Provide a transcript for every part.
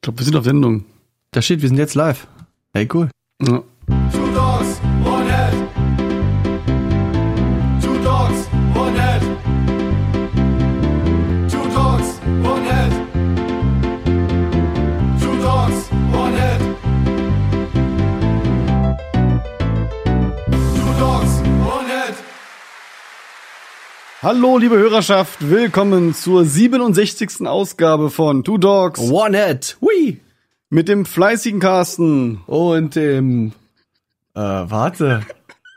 Ich glaube, wir sind auf Sendung. Da steht, wir sind jetzt live. Hey, cool. Ja. Hallo, liebe Hörerschaft, willkommen zur 67. Ausgabe von Two Dogs One Head. Hui. mit dem fleißigen Carsten. Und dem, äh, warte,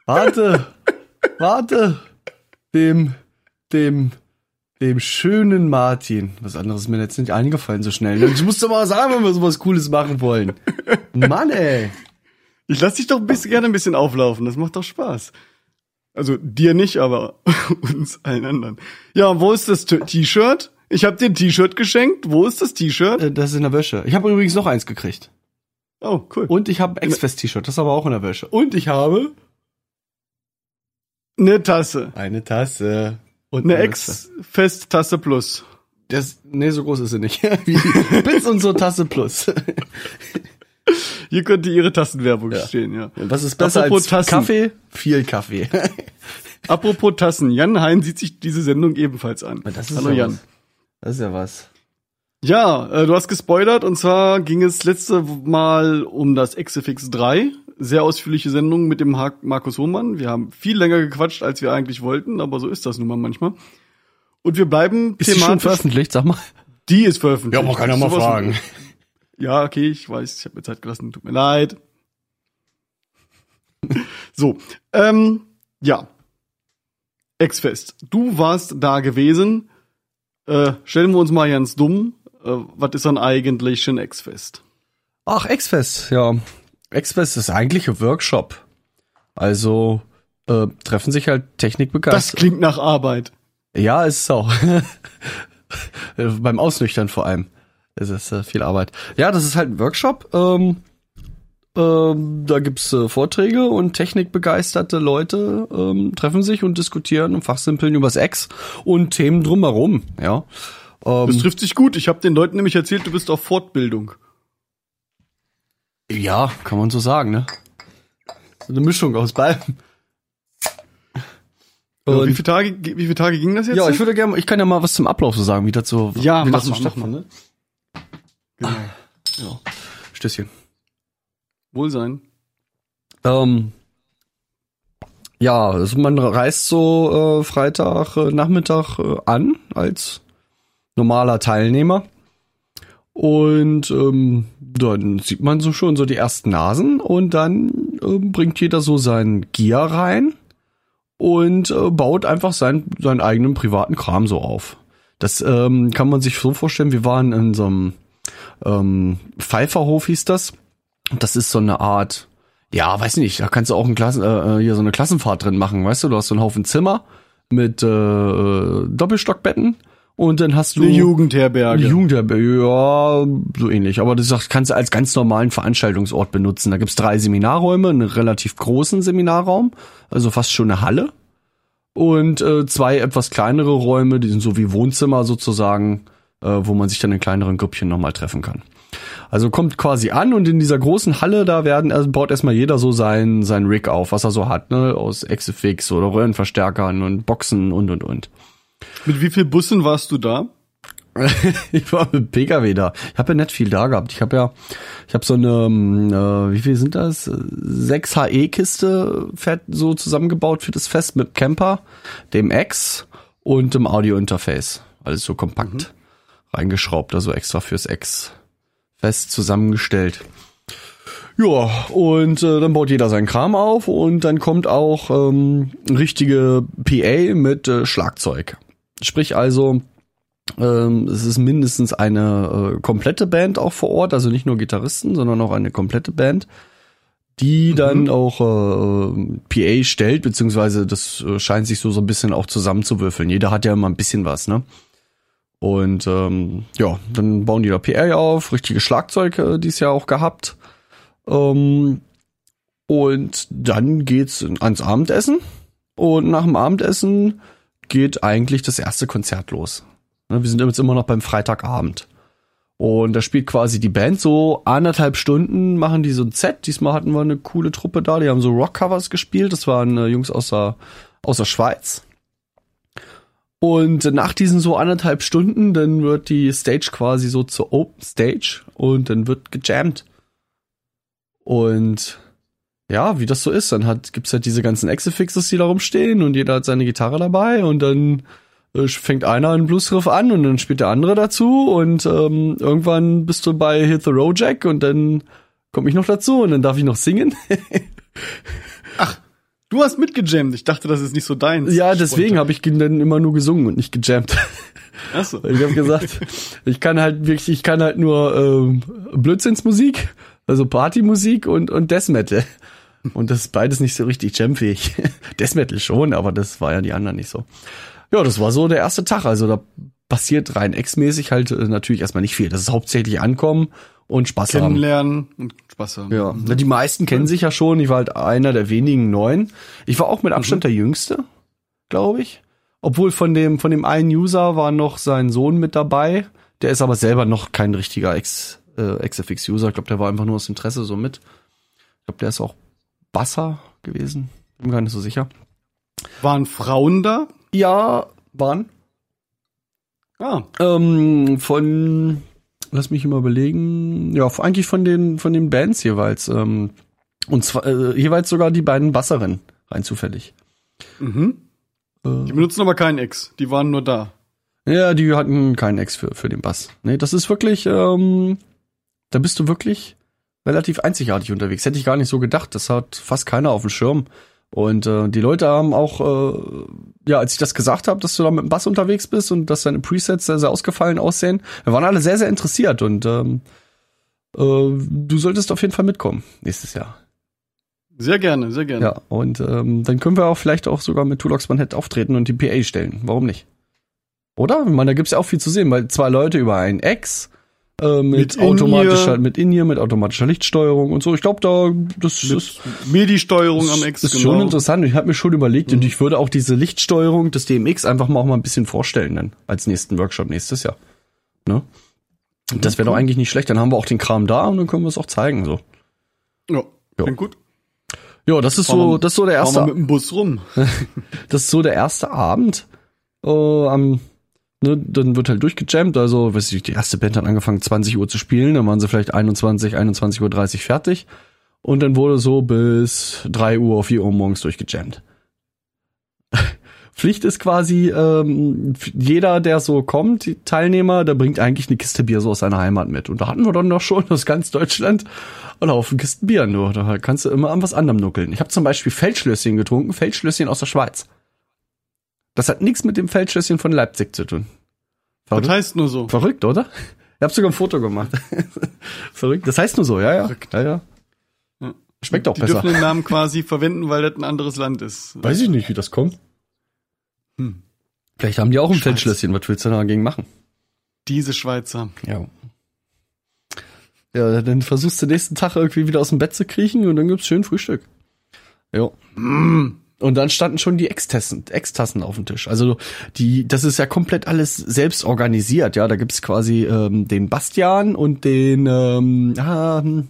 warte, warte, dem, dem, dem schönen Martin. Was anderes ist mir jetzt nicht eingefallen so schnell. Ich muss doch mal sagen, wenn wir sowas Cooles machen wollen. Mann, ey. Ich lass dich doch ein bisschen, gerne ein bisschen auflaufen, das macht doch Spaß. Also dir nicht, aber uns allen anderen. Ja, wo ist das T-Shirt? Ich habe dir ein T-Shirt geschenkt. Wo ist das T-Shirt? Äh, Das ist in der Wäsche. Ich habe übrigens noch eins gekriegt. Oh, cool. Und ich habe ein X-Fest-T-Shirt, das ist aber auch in der Wäsche. Und ich habe Eine Tasse. eine Tasse. Und Eine. Ex-Fest-Tasse Plus. Das, nee, so groß ist sie nicht. Wie Bits und so Tasse Plus. Hier könnte ihre Tassenwerbung stehen, ja. Was ist besser Apropos als Tassen. Kaffee? Viel Kaffee. Apropos Tassen, Jan Hein sieht sich diese Sendung ebenfalls an. Das ist Hallo ja Jan. Was. Das ist ja was. Ja, äh, du hast gespoilert und zwar ging es letzte Mal um das Exifix 3. Sehr ausführliche Sendung mit dem Ha- Markus Hohmann. Wir haben viel länger gequatscht, als wir eigentlich wollten, aber so ist das nun mal manchmal. Und wir bleiben Ist die schon veröffentlicht, sag mal? Die ist veröffentlicht. man kann ja mal fragen. Ja, okay, ich weiß, ich habe mir Zeit gelassen, tut mir leid. so, ähm, ja. Exfest. Du warst da gewesen. Äh, stellen wir uns mal ganz dumm. Äh, was ist dann eigentlich ein Exfest? Ach, Exfest, ja. Exfest ist eigentlich ein Workshop. Also äh, treffen sich halt Das Technikbegeisterte. klingt nach Arbeit. Ja, ist es auch. Beim Ausnüchtern vor allem. Es ist äh, viel Arbeit. Ja, das ist halt ein Workshop. Ähm, ähm, da gibt's äh, Vorträge und technikbegeisterte Leute ähm, treffen sich und diskutieren und fachsimpeln übers Ex und Themen drumherum. Ja. Das Ähm, trifft sich gut. Ich habe den Leuten nämlich erzählt, du bist auf Fortbildung. ja, kann man so sagen, ne? So eine Mischung aus beiden. Und- wie viele Tage, wie viele Tage ging das jetzt? Ja, ich würde gerne, ich kann ja mal was zum Ablauf so sagen, wie das so, Ja, wie das so stattfand, Genau. Ja. Stößchen. Wohlsein. Ähm, ja, also man reist so äh, Freitag äh, Nachmittag äh, an als normaler Teilnehmer und ähm, dann sieht man so schon so die ersten Nasen und dann ähm, bringt jeder so sein Gear rein und äh, baut einfach sein, seinen eigenen privaten Kram so auf. Das ähm, kann man sich so vorstellen, wir waren in so einem ähm, Pfeifferhof hieß das. Das ist so eine Art, ja, weiß nicht, da kannst du auch ein Klassen, äh, hier so eine Klassenfahrt drin machen, weißt du, du hast so einen Haufen Zimmer mit äh, Doppelstockbetten und dann hast du Eine Jugendherberge. eine Jugendherberge, ja, so ähnlich. Aber das kannst du als ganz normalen Veranstaltungsort benutzen. Da gibt's drei Seminarräume, einen relativ großen Seminarraum, also fast schon eine Halle. Und äh, zwei etwas kleinere Räume, die sind so wie Wohnzimmer sozusagen, äh, wo man sich dann in kleineren Grüppchen nochmal treffen kann. Also kommt quasi an und in dieser großen Halle, da werden, also baut erstmal jeder so sein, sein Rig auf, was er so hat, ne, aus Exifix oder Röhrenverstärkern und Boxen und und und. Mit wie viel Bussen warst du da? ich war mit Pkw da. Ich habe ja nicht viel da gehabt. Ich habe ja, ich habe so eine, ähm, äh, wie viel sind das? 6 HE-Kiste so zusammengebaut für das Fest mit Camper, dem X und dem Audio-Interface. Alles so kompakt reingeschraubt, also extra fürs X-Fest zusammengestellt. Ja, und äh, dann baut jeder seinen Kram auf und dann kommt auch ähm, richtige PA mit äh, Schlagzeug. Sprich also, ähm, es ist mindestens eine äh, komplette Band auch vor Ort, also nicht nur Gitarristen, sondern auch eine komplette Band, die dann auch äh, PA stellt, beziehungsweise das äh, scheint sich so so ein bisschen auch zusammenzuwürfeln. Jeder hat ja immer ein bisschen was, ne? Und ähm, ja, dann bauen die da PA auf, richtige Schlagzeug äh, dies Jahr auch gehabt. Ähm, und dann geht's ans Abendessen. Und nach dem Abendessen geht eigentlich das erste Konzert los. Ne, Wir sind jetzt immer noch beim Freitagabend. Und da spielt quasi die Band so anderthalb Stunden, machen die so ein Set. Diesmal hatten wir eine coole Truppe da, die haben so Rockcovers gespielt. Das waren äh, Jungs aus der, aus der Schweiz. Und nach diesen so anderthalb Stunden, dann wird die Stage quasi so zur Open Stage und dann wird gejammt. Und ja, wie das so ist, dann hat, gibt's halt diese ganzen Exifixes, die da rumstehen und jeder hat seine Gitarre dabei und dann äh, fängt einer einen Bluesriff an und dann spielt der andere dazu und ähm, irgendwann bist du bei Hit the Row Jack und dann komme ich noch dazu und dann darf ich noch singen. Du hast mitgejammt. Ich dachte, das ist nicht so deins. ja, deswegen habe ich dann immer nur gesungen und nicht gejammt. Achso. Ich habe gesagt, ich kann halt wirklich, ich kann halt nur ähm, Blödsinnsmusik, also Partymusik und und Death Metal. Und das ist beides nicht so richtig jamfähig. Death Metal schon, aber das war ja die anderen nicht so. Ja, das war so der erste Tag. Also da passiert rein ex-mäßig halt äh, natürlich erstmal nicht viel. Das ist hauptsächlich ankommen und Spaß haben. Kennenlernen und Spaß haben. Ja, na, die meisten kennen sich ja schon. Ich war halt einer der wenigen Neuen. Ich war auch mit Abstand der Jüngste, glaube ich. Obwohl von dem, von dem einen User war noch sein Sohn mit dabei. Der ist aber selber noch kein richtiger Ex, äh, XFX-User. Ich glaube, der war einfach nur aus Interesse so mit. Ich glaube, der ist auch Basser gewesen. Bin mir gar nicht so sicher. Waren Frauen da? Ja, waren. Ah, Ähm, von, lass mich mal überlegen, ja, eigentlich von den, von den Bands jeweils. Ähm, und zwar äh, jeweils sogar die beiden Basserinnen, rein zufällig. mhm. Äh, Die benutzen aber keinen X. Die waren nur da. ja, die hatten keinen Ex für, für den Bass. Nee, das ist wirklich, ähm, da bist du wirklich relativ einzigartig unterwegs. Hätte ich gar nicht so gedacht. Das hat fast keiner auf dem Schirm. Und äh, die Leute haben auch, äh, ja, als ich das gesagt habe, dass du da mit dem Bass unterwegs bist und dass deine Presets sehr, sehr ausgefallen aussehen, wir waren alle sehr, sehr interessiert und ähm, äh, du solltest auf jeden Fall mitkommen nächstes Jahr. Sehr gerne, sehr gerne. Ja, und ähm, dann können wir auch vielleicht auch sogar mit Tulox Manhead auftreten und die PA stellen. Warum nicht? Oder? Ich meine, da gibt's ja auch viel zu sehen, weil zwei Leute über ein Ex äh, mit, Mit automatischer, mit In-Ear, mit automatischer Lichtsteuerung und so. Ich glaube, da das ist, MIDI-Steuerung am ist, X, ist genau. schon interessant. Ich habe mir schon überlegt und ich würde auch diese Lichtsteuerung des DMX einfach mal auch mal ein bisschen vorstellen dann als nächsten Workshop nächstes Jahr. Ne? Das wäre doch eigentlich nicht schlecht. Dann haben wir auch den Kram da und dann können wir es auch zeigen. So. Ja, Ja. gut. Ja, das ist Fahren so, das ist so der Fahren erste. wir mit dem Bus rum. Das ist so der erste Abend. Äh, am, ne, dann wird halt durchgejammt. Also, weiß ich, die erste Band hat angefangen 20 Uhr zu spielen, dann waren sie vielleicht 21, 21.30 Uhr fertig. Und dann wurde so bis 3 Uhr, 4 Uhr morgens durchgejammt. Pflicht ist quasi, ähm, jeder, der so kommt, Teilnehmer, der bringt eigentlich eine Kiste Bier so aus seiner Heimat mit. Und da hatten wir dann doch schon aus ganz Deutschland einen Haufen Kisten Bier nur. Da kannst du immer an was anderem nuckeln. Ich habe zum Beispiel Feldschlösschen getrunken, Feldschlösschen aus der Schweiz. Das hat nichts mit dem Feldschlösschen von Leipzig zu tun. Das Verrückt, heißt nur so. verrückt oder? Ich habe sogar ein Foto gemacht. Verrückt. Das heißt nur so, ja, ja. Verrückt. ja, ja. Schmeckt auch Die besser. dürfen den Namen quasi verwenden, weil das ein anderes Land ist. Weiß ich nicht, wie das kommt. Hm. Vielleicht haben die auch ein Schweiz. Feldschlösschen. Was willst du dagegen machen? Diese Schweizer. Ja. Ja, dann versuchst du nächsten Tag irgendwie wieder aus dem Bett zu kriechen und dann gibt's schön Frühstück. Ja. Mm. Und dann standen schon die Ex-Tassen, auf dem Tisch. Also die, das ist ja komplett alles selbst organisiert. Ja, da gibt's quasi ähm, den Bastian und den, ähm, ah, hm,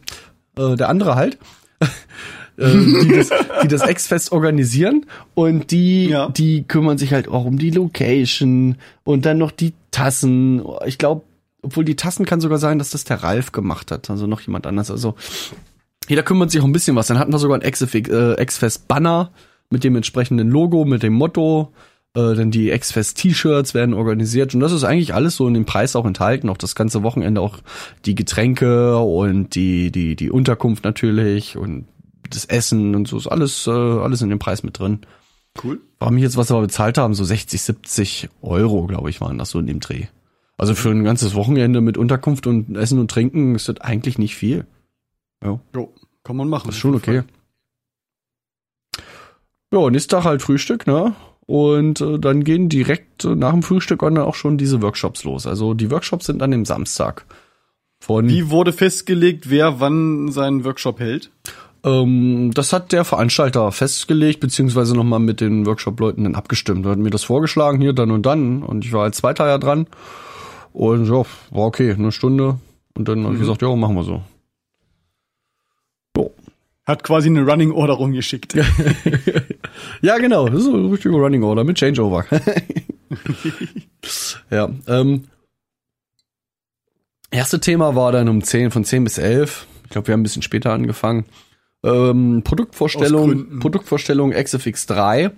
äh, der andere halt, ähm, die das, die das Ex-Fest organisieren und die, Ja. die kümmern sich halt auch um die Location und dann noch die Tassen. Ich glaube, obwohl die Tassen kann sogar sein, dass das der Ralf gemacht hat, also noch jemand anders. Also jeder kümmert sich auch ein bisschen was. Dann hatten wir sogar ein äh, Ex-Fest Banner mit dem entsprechenden Logo, mit dem Motto. Äh, dann die Ex-Fest T-Shirts werden organisiert und das ist eigentlich alles so in dem Preis auch enthalten. Auch das ganze Wochenende auch die Getränke und die die die Unterkunft natürlich und das Essen und so ist alles äh, alles in dem Preis mit drin. Cool. War mich jetzt, was wir bezahlt haben, so 60, 70 Euro, glaube ich, waren das so in dem Dreh. Also für ein ganzes Wochenende mit Unterkunft und Essen und Trinken ist das eigentlich nicht viel. Ja. Jo, kann man machen. Das ist schon okay. Ja, nächsten Tag halt Frühstück, ne? Und äh, dann gehen direkt äh, nach dem Frühstück dann auch schon diese Workshops los. Also die Workshops sind an dem Samstag. Von Wie wurde festgelegt, wer wann seinen Workshop hält? ähm, das hat der Veranstalter festgelegt, beziehungsweise nochmal mit den Workshop-Leuten dann abgestimmt. Er hat mir das vorgeschlagen, hier dann und dann. Und ich war als Zweiter ja dran. Und ja, war okay, eine Stunde Und dann habe ich gesagt, ja, machen wir so. Hat quasi eine Running Order rumgeschickt. Ja, genau. Das ist so ein richtiger Running Order mit Changeover. ja. Ähm, erste Thema war dann um 10, von 10 bis 11. Ich glaube, wir haben ein bisschen später angefangen. Ähm, Produktvorstellung. Produktvorstellung XFX 3.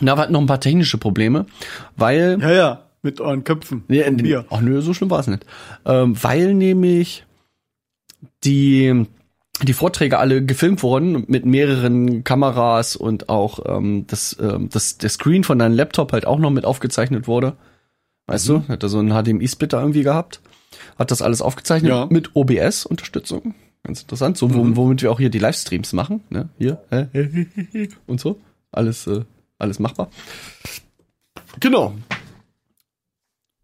Da hatten noch ein paar technische Probleme, weil Ja, ja, mit euren Köpfen. Nee, nee, Bier. ach nö, so schlimm war es nicht. Ähm, weil nämlich die, die Vorträge alle gefilmt wurden mit mehreren Kameras und auch ähm, das, ähm, das, der Screen von deinem Laptop halt auch noch mit aufgezeichnet wurde. Weißt du, hat er so einen HDMI-Splitter irgendwie gehabt. Hat das alles aufgezeichnet Ja. mit OBS-Unterstützung. Ganz interessant, so wo- womit wir auch hier die Livestreams machen, ne? Hier und so. Alles, äh, alles machbar. Genau.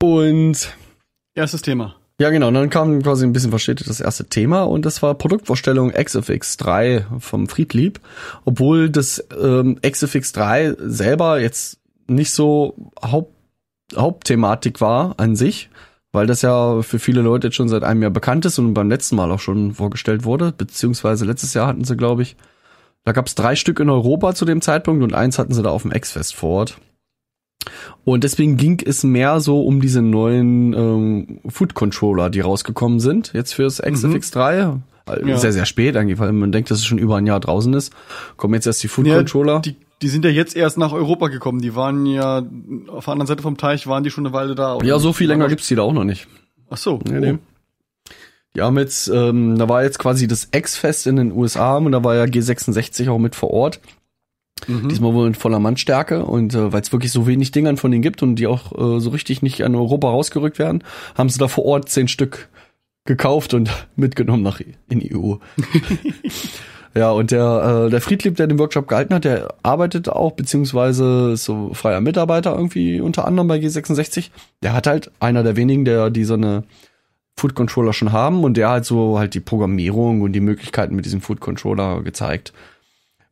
Und Erstes Thema. Ja, genau. Und dann kam quasi ein bisschen verstetigt das erste Thema und das war Produktvorstellung XFX 3 vom Friedlieb. Obwohl das ähm, XFX 3 selber jetzt nicht so Haupt, Hauptthematik war an sich, weil das ja für viele Leute jetzt schon seit einem Jahr bekannt ist und beim letzten Mal auch schon vorgestellt wurde, beziehungsweise letztes Jahr hatten sie, glaube ich, da gab es drei Stück in Europa zu dem Zeitpunkt und eins hatten sie da auf dem X-Fest vor Ort. Und deswegen ging es mehr so um diese neuen ähm, Food Controller, die rausgekommen sind, jetzt fürs XFX 3. Äh, Ja. Sehr, sehr spät eigentlich, weil man denkt, dass es schon über ein Jahr draußen ist. Kommen jetzt erst die Food Ja, Controller. Die, die sind ja jetzt erst nach Europa gekommen. Die waren ja auf der anderen Seite vom Teich, waren die schon eine Weile da. oder ja, so viel länger gibt's die da auch noch nicht. Ach so. Nee, nee. Die haben jetzt, ähm, da war jetzt quasi das X-Fest in den USA und da war ja G66 auch mit vor Ort. Mhm. Diesmal wohl in voller Mannstärke und äh, weil es wirklich so wenig Dingern von denen gibt und die auch äh, so richtig nicht an Europa rausgerückt werden, haben sie da vor Ort zehn Stück gekauft und mitgenommen nach in die EU. ja, und der, äh, der Friedlieb, der den Workshop gehalten hat, der arbeitet auch, beziehungsweise ist so freier Mitarbeiter irgendwie unter anderem bei G66. Der hat halt einer der wenigen, der die so eine Food Controller schon haben und der hat so halt die Programmierung und die Möglichkeiten mit diesem Food Controller gezeigt.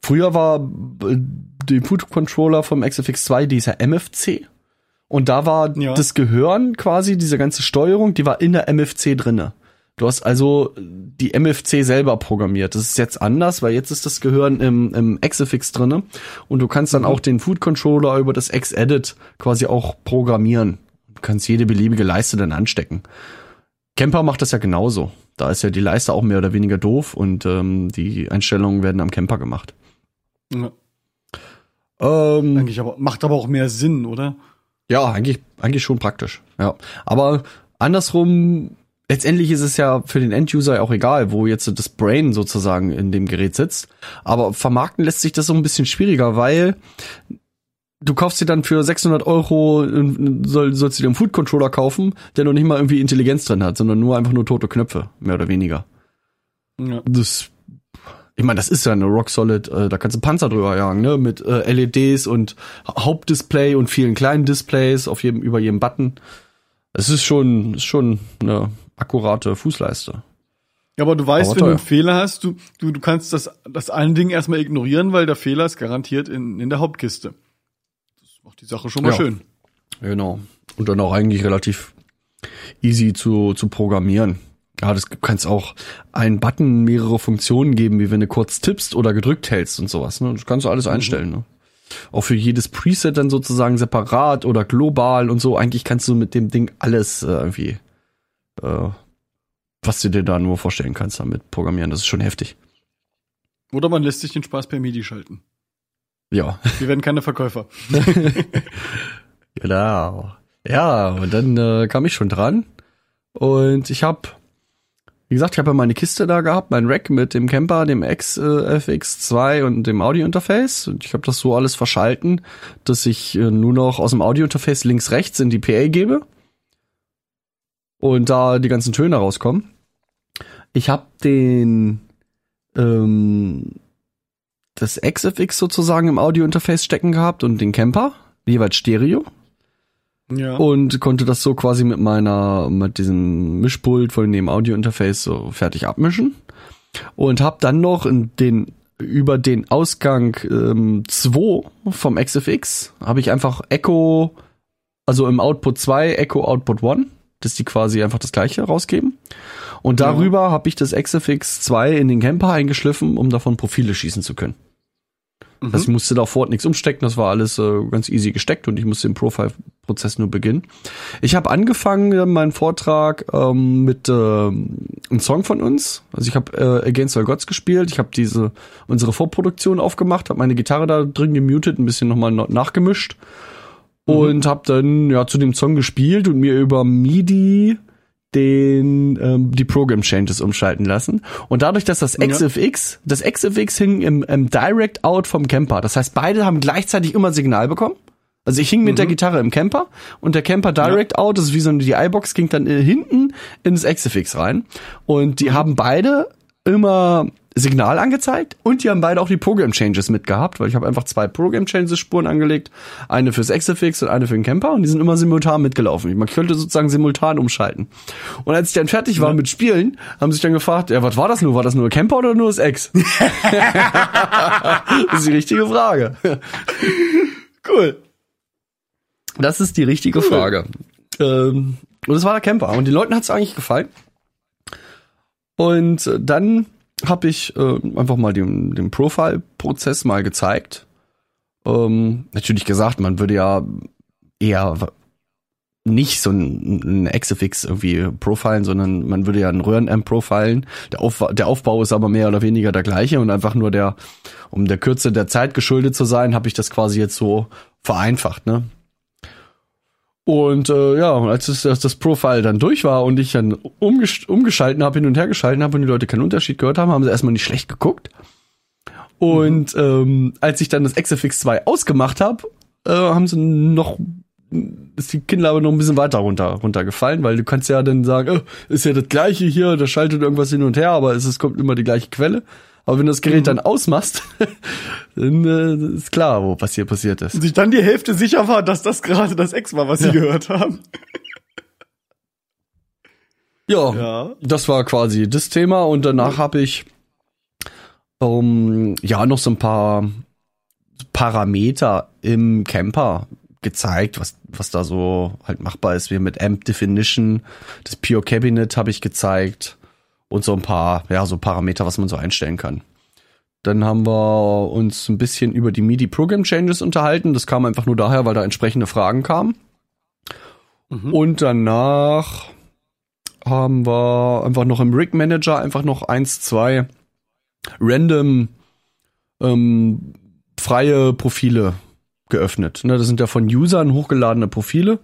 Früher war äh, die Food Controller vom XFX 2 dieser MFC und da war Ja. das Gehirn quasi, diese ganze Steuerung, die war in der MFC drinne. Du hast also die MFC selber programmiert. Das ist jetzt anders, weil jetzt ist das Gehirn im, im XFX drinne und du kannst dann auch den Food Controller über das X-Edit quasi auch programmieren. Du kannst jede beliebige Leiste dann anstecken. Camper macht das ja genauso. Da ist ja die Leiste auch mehr oder weniger doof und ähm, die Einstellungen werden am Camper gemacht. Ja, Ähm, eigentlich aber, macht aber auch mehr Sinn, oder? ja, eigentlich, eigentlich schon praktisch. Ja, aber andersrum, letztendlich ist es ja für den Enduser auch egal, wo jetzt das Brain sozusagen in dem Gerät sitzt. Aber vermarkten lässt sich das so ein bisschen schwieriger, weil du kaufst dir dann für 600 Euro, äh, soll, sollst du dir einen Food Controller kaufen, der noch nicht mal irgendwie Intelligenz drin hat, sondern nur einfach nur tote Knöpfe, mehr oder weniger. Ja. das ich meine, das ist ja eine Rock Solid, äh, da kannst du Panzer drüber jagen, ne, mit äh, LEDs und Ha- Hauptdisplay und vielen kleinen Displays auf jedem über jedem Button. Es ist schon ist schon eine akkurate Fußleiste. Ja, aber du weißt, Aber wenn du einen Fehler hast, du, du, du kannst das, das allen Dingen erstmal ignorieren, weil der Fehler ist garantiert in, in der Hauptkiste. Das macht die Sache schon mal Ja. schön. Genau. Und dann auch eigentlich relativ easy zu zu programmieren. Ja, das kannst auch einen Button mehrere Funktionen geben, wie wenn du kurz tippst oder gedrückt hältst und sowas. Ne? Das kannst du alles einstellen. Ne? Auch für jedes Preset dann sozusagen separat oder global und so. Eigentlich kannst du mit dem Ding alles äh, irgendwie, äh, was du dir da nur vorstellen kannst, damit programmieren. Das ist schon heftig. Oder man lässt sich den Spaß per MIDI schalten. Ja, Wir werden keine Verkäufer. genau. Ja, und dann äh, kam ich schon dran. Und ich habe, wie gesagt, ich habe ja meine Kiste da gehabt, mein Rack mit dem Camper, dem XFX2 und dem Audio-Interface. Und ich habe das so alles verschalten, dass ich äh, nur noch aus dem Audio-Interface links-rechts in die PA gebe. Und da die ganzen Töne rauskommen. Ich habe den ähm, das XFX sozusagen im Audio-Interface stecken gehabt und den Camper, jeweils Stereo Ja. und konnte das so quasi mit meiner mit diesem Mischpult von dem Audio-Interface so fertig abmischen und habe dann noch in den über den Ausgang 2 ähm, 2 vom XFX habe ich einfach Echo also im Output 2 Echo Output 1 dass die quasi einfach das gleiche rausgeben Und darüber habe ich das XFX 2 in den Camper eingeschliffen, um davon Profile schießen zu können. Mhm. Das ich musste da vor Ort nichts umstecken, das war alles äh, ganz easy gesteckt und ich musste den Profile-Prozess nur beginnen. Ich habe angefangen, äh, meinen Vortrag ähm, mit äh, einem Song von uns. Also ich habe äh, Against All Gods gespielt, ich habe diese unsere Vorproduktion aufgemacht, habe meine Gitarre da drin gemutet, ein bisschen nochmal nachgemischt und habe dann ja zu dem Song gespielt und mir über MIDI den ähm, die Program Changes umschalten lassen und dadurch, dass das Ja. XFX, das XFX hing im, im Direct Out vom Camper. Das heißt, beide haben gleichzeitig immer Signal bekommen. Also ich hing mit der Gitarre im Camper und der Camper Direct Out, das ist wie so eine DI-Box, ging dann äh, hinten ins XFX rein. Und die haben beide immer Signal angezeigt und die haben beide auch die Program Changes mitgehabt, weil ich habe einfach zwei Program Changes Spuren angelegt, eine fürs XFX und eine für den Camper und die sind immer simultan mitgelaufen. Man könnte sozusagen simultan umschalten. Und als ich dann fertig war mit Spielen, haben sie sich dann gefragt, ja, was war das nur? War das nur Camper oder nur das X? das ist die richtige Frage. Cool. Das ist die richtige Frage. Ähm, und das war der Camper. Und den Leuten hat es eigentlich gefallen. Und äh, dann habe ich äh, einfach mal den, den Profile-Prozess mal gezeigt. Ähm, natürlich gesagt, man würde ja eher nicht so ein, ein XFX irgendwie profilen, sondern man würde ja einen Röhrenamp profilen. Der, Auf, der Aufbau ist aber mehr oder weniger der gleiche und einfach nur der, um der Kürze der Zeit geschuldet zu sein, habe ich das quasi jetzt so vereinfacht, ne? Und äh, ja, und als das, das, das Profile dann durch war und ich dann umgesch umgeschalten habe, hin und her geschalten habe und die Leute keinen Unterschied gehört haben, haben sie erstmal nicht schlecht geguckt. Und ähm, als ich dann das XFX 2 ausgemacht habe, äh, haben sie noch ist die Kinnlade noch ein bisschen weiter runter runtergefallen, weil du kannst ja dann sagen, oh, ist ja das gleiche hier, da schaltet irgendwas hin und her, aber es ist, kommt immer die gleiche Quelle. Aber wenn du das Gerät dann ausmachst, dann äh, ist klar, wo was hier passiert ist. Und sich dann die Hälfte sicher war, dass das gerade das Ex war, was sie gehört haben. Ja, Ja. das war quasi das Thema und danach habe ich ähm, ja noch so ein paar Parameter im Camper gezeigt, was was da so halt machbar ist, wie mit Amp Definition, das Pure Cabinet habe ich gezeigt und so ein paar ja so Parameter, was man so einstellen kann. Dann haben wir uns ein bisschen über die MIDI Program Changes unterhalten. Das kam einfach nur daher, weil da entsprechende Fragen kamen. Und danach haben wir einfach noch im Rig Manager einfach noch eins, zwei random ähm, freie Profile geöffnet. Ne, das sind ja von Usern hochgeladene Profile.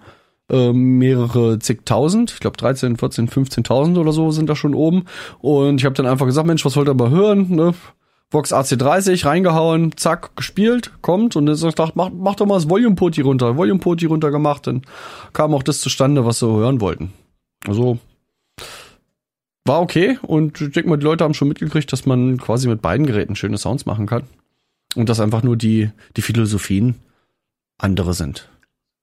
Ähm, mehrere zigtausend, ich glaube 13, 14, 15.000 oder so sind da schon oben. Und ich habe dann einfach gesagt, Mensch, was wollt ihr mal hören? Ne? Vox AC30 reingehauen, zack, gespielt, kommt und dann sagt, mach, mach doch mal das Volume Poti runter, Volume Poti runter gemacht, dann kam auch das zustande, was sie hören wollten. Also war okay und ich denke mal, die Leute haben schon mitgekriegt, dass man quasi mit beiden Geräten schöne Sounds machen kann und dass einfach nur die die Philosophien andere sind.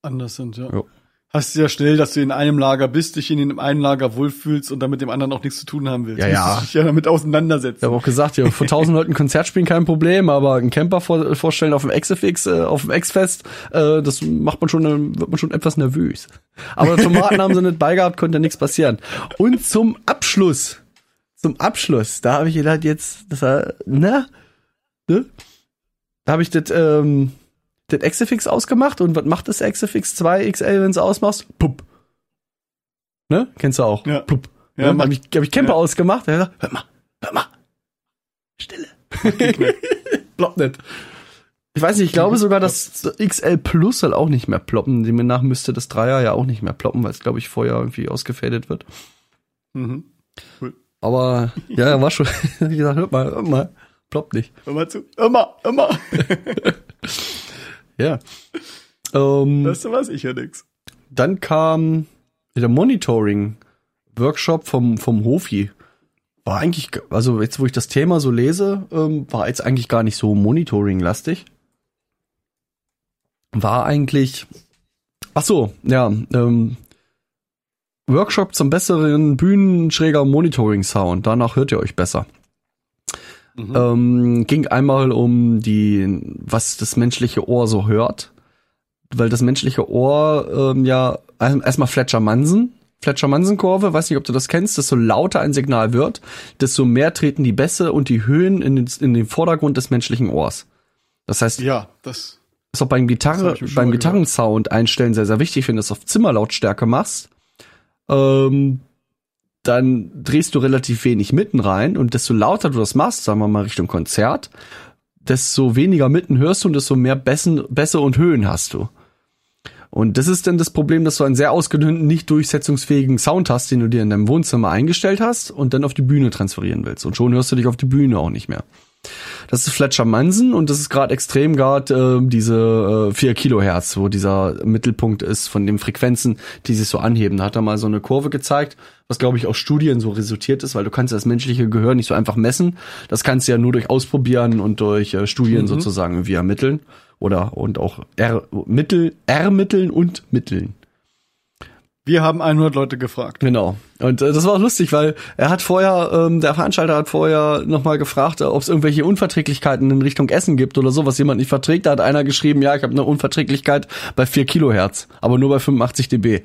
Anders sind, ja. Jo. Hast du ja schnell, dass du in einem Lager bist, dich in dem einen Lager wohlfühlst und dann mit dem anderen auch nichts zu tun haben willst. Ja, Du ja. musst dich ja damit auseinandersetzen. Ich habe auch gesagt, ja, vor tausend Leuten Konzert spielen kein Problem, aber einen Camper vor, vorstellen auf dem XFX, äh, auf dem X-Fest, äh, das macht man schon, wird man schon etwas nervös. Aber Tomaten haben sie nicht beigehabt, konnte nichts passieren. Und zum Abschluss, zum Abschluss, da habe ich gedacht, jetzt, das ne? ne? Da habe ich das, ähm, das XFX ausgemacht und was macht das XFX 2 XL, wenn du ausmachst? Pup. Ne? Kennst du auch? Ja. Pup. Ja, mach- habe ich, hab ich Camper ja. ausgemacht. Er hör mal, hör mal. Stille. Ploppt nicht. Ich weiß nicht, ich glaube sogar, dass XL Plus soll auch nicht mehr ploppen. Demnach müsste das Dreier ja auch nicht mehr ploppen, weil es, glaube ich, vorher irgendwie ausgefadet wird. Mhm. Aber ja, war schon. Wie gesagt, hör mal, hör mal. Ploppt nicht. Hör mal zu. Immer, immer. Ja. Ähm, Weißt du was? Ich höre nix. dann kam der Monitoring-Workshop vom, vom Hofi. War eigentlich, also jetzt, wo ich das Thema so lese, ähm, war jetzt eigentlich gar nicht so Monitoring-lastig. War eigentlich, ach so, ja, ähm, Workshop zum besseren Bühnenschräger Monitoring-Sound. Danach hört ihr euch besser. Ähm, ging einmal um die, was das menschliche Ohr so hört weil das menschliche Ohr ähm, ja erstmal Fletcher Manson Fletcher-Manson-Kurve, weiß nicht, ob du das kennst, desto lauter ein Signal wird, desto mehr treten die Bässe und die Höhen in den, in den Vordergrund des menschlichen Ohrs. Das heißt, Ja, das. ist auch beim Gitarre, beim Gitarrensound einstellen sehr, sehr wichtig, wenn du es auf Zimmerlautstärke machst. Ähm, dann drehst du relativ wenig mitten rein und desto lauter du das machst, sagen wir mal Richtung Konzert, desto weniger mitten hörst du und desto mehr Bässen, Bässe und Höhen hast du. Und das ist dann das Problem, dass du einen sehr ausgedünnten, nicht durchsetzungsfähigen Sound hast, den du dir in deinem Wohnzimmer eingestellt hast und dann auf die Bühne transferieren willst. Und schon hörst du dich auf die Bühne auch nicht mehr. Das ist Fletcher Manson und das ist gerade extrem gerade äh, diese äh, 4 Kilohertz, wo dieser Mittelpunkt ist von den Frequenzen, die sich so anheben. Da hat er mal so eine Kurve gezeigt, was glaube ich aus Studien so resultiert ist, weil du kannst das menschliche Gehör nicht so einfach messen. Das kannst du ja nur durch Ausprobieren und durch äh, Studien sozusagen irgendwie ermitteln oder und auch R Mittel ermitteln und mitteln. Wir haben 100 Leute gefragt. Genau. Und äh, das war auch lustig, weil er hat vorher, ähm, der Veranstalter hat vorher nochmal gefragt, äh, ob es irgendwelche Unverträglichkeiten in Richtung Essen gibt oder so, was jemand nicht verträgt. Da hat einer geschrieben, ja, ich habe eine Unverträglichkeit bei 4 Kilohertz, aber nur bei 85 dB.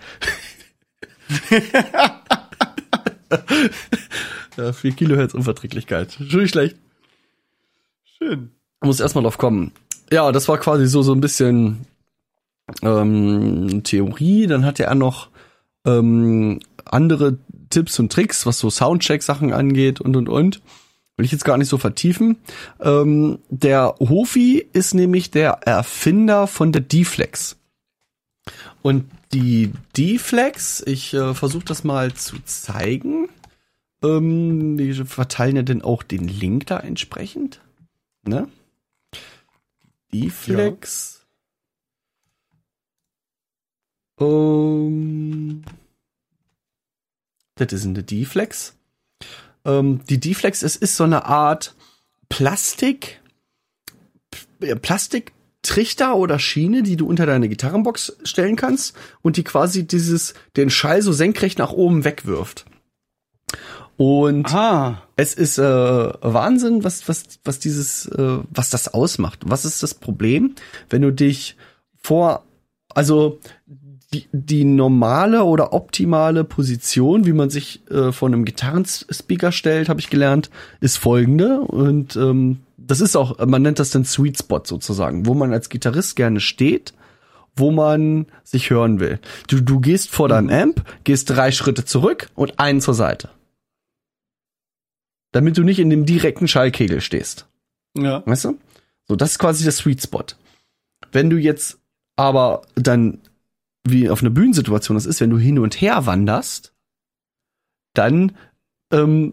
ja, 4 Kilohertz Unverträglichkeit. Nicht schlecht. Schön. Muss erstmal drauf kommen. Ja, das war quasi so, so ein bisschen ähm, Theorie. Dann hatte er noch ähm, andere Tipps und Tricks, was so Soundcheck-Sachen angeht und und und. Will ich jetzt gar nicht so vertiefen. Ähm, der Hofi ist nämlich der Erfinder von der D-Flex. Und die D-Flex, ich äh, versuche das mal zu zeigen. Ähm, wir verteilen ja dann auch den Link da entsprechend. Ne? D-Flex. Ähm, das ist eine D-Flex. Ähm, die D-Flex, es ist so eine Art Plastik, Plastiktrichter oder Schiene, die du unter deine Gitarrenbox stellen kannst und die quasi dieses, den Schall so senkrecht nach oben wegwirft. Und Ah, es ist äh, Wahnsinn, was was was dieses äh, was das ausmacht. Was ist das Problem, wenn du dich vor also die, die normale oder optimale Position, wie man sich äh, vor einem Gitarrenspeaker stellt, habe ich gelernt, ist folgende und ähm, das ist auch, man nennt das den Sweet Spot sozusagen, wo man als Gitarrist gerne steht, wo man sich hören will. Du, du gehst vor deinem Amp, gehst drei Schritte zurück und einen zur Seite damit du nicht in dem direkten Schallkegel stehst. ja. Weißt du? So, das ist quasi der Sweet Spot. Wenn du jetzt aber dann, wie auf einer Bühnensituation das ist, wenn du hin und her wanderst, dann ähm,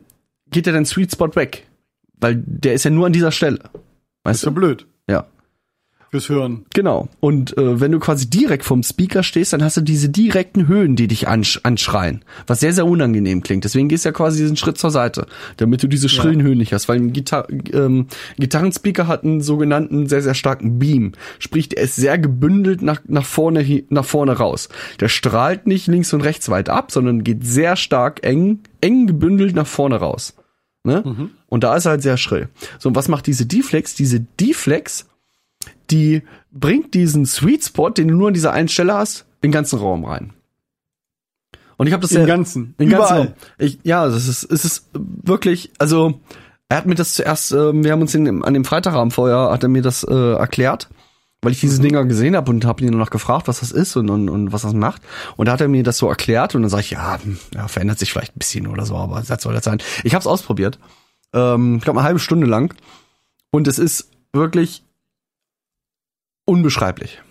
geht ja dein Sweet Spot weg. Weil der ist ja nur an dieser Stelle. Weißt Ist ja du? blöd. Ja. Fürs Hören. Genau. Und äh, wenn du quasi direkt vom Speaker stehst, dann hast du diese direkten Höhen, die dich ansch anschreien. Was sehr, sehr unangenehm klingt. Deswegen gehst du ja quasi diesen Schritt zur Seite, damit du diese schrillen Höhen nicht hast. Weil ein Gitar ähm, Gitarrenspeaker hat einen sogenannten sehr, sehr starken Beam. Sprich, der ist sehr gebündelt nach, nach, vorne, nach vorne raus. Der strahlt nicht links und rechts weit ab, sondern geht sehr stark eng, eng gebündelt nach vorne raus. Ne? Und da ist er halt sehr schrill. So, und was macht diese D-Flex? Diese D-Flex die bringt diesen Sweet Spot, den du nur an dieser einen Stelle hast, in den ganzen Raum rein. Und ich habe das Im ja- Ganzen. im ganzen. Raum. Ich, ja, das ist, es ist wirklich, also er hat mir das zuerst, ähm, wir haben uns in, an dem Freitagabend vorher, hat er mir das äh, erklärt, weil ich diese Dinger gesehen habe und habe ihn noch gefragt, was das ist und, und, und was das macht. Und da hat er mir das so erklärt und dann sage ich, ja, ja, verändert sich vielleicht ein bisschen oder so, aber das soll das sein. Ich habe es ausprobiert, ähm, ich glaube eine halbe Stunde lang und es ist wirklich unbeschreiblich.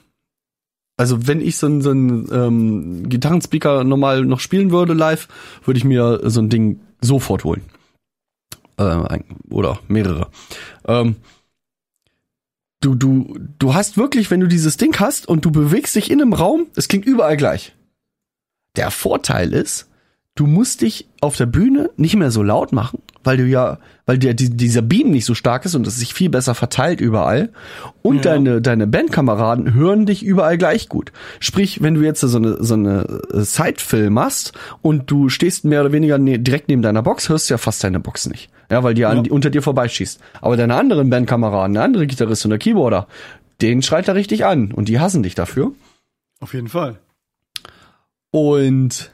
Also wenn ich so ein, so ein ähm, Gitarrenspeaker normal noch spielen würde live, würde ich mir so ein Ding sofort holen. Äh, oder mehrere. Ähm, du, du, du hast wirklich, wenn du dieses Ding hast und du bewegst dich in einem Raum, es klingt überall gleich. Der Vorteil ist, du musst dich auf der Bühne nicht mehr so laut machen, weil du ja, weil der, die, dieser Beam nicht so stark ist und es sich viel besser verteilt überall. Und Ja. deine, deine Bandkameraden hören dich überall gleich gut. Sprich, wenn du jetzt so eine, so eine äh, Sidefill machst und du stehst mehr oder weniger ne, direkt neben deiner Box, hörst du ja fast deine Box nicht. Ja, weil die, an, Ja. die unter dir vorbeischießt. Aber deine anderen Bandkameraden, der andere Gitarrist und der Keyboarder, den schreit er richtig an und die hassen dich dafür. Auf jeden Fall. Und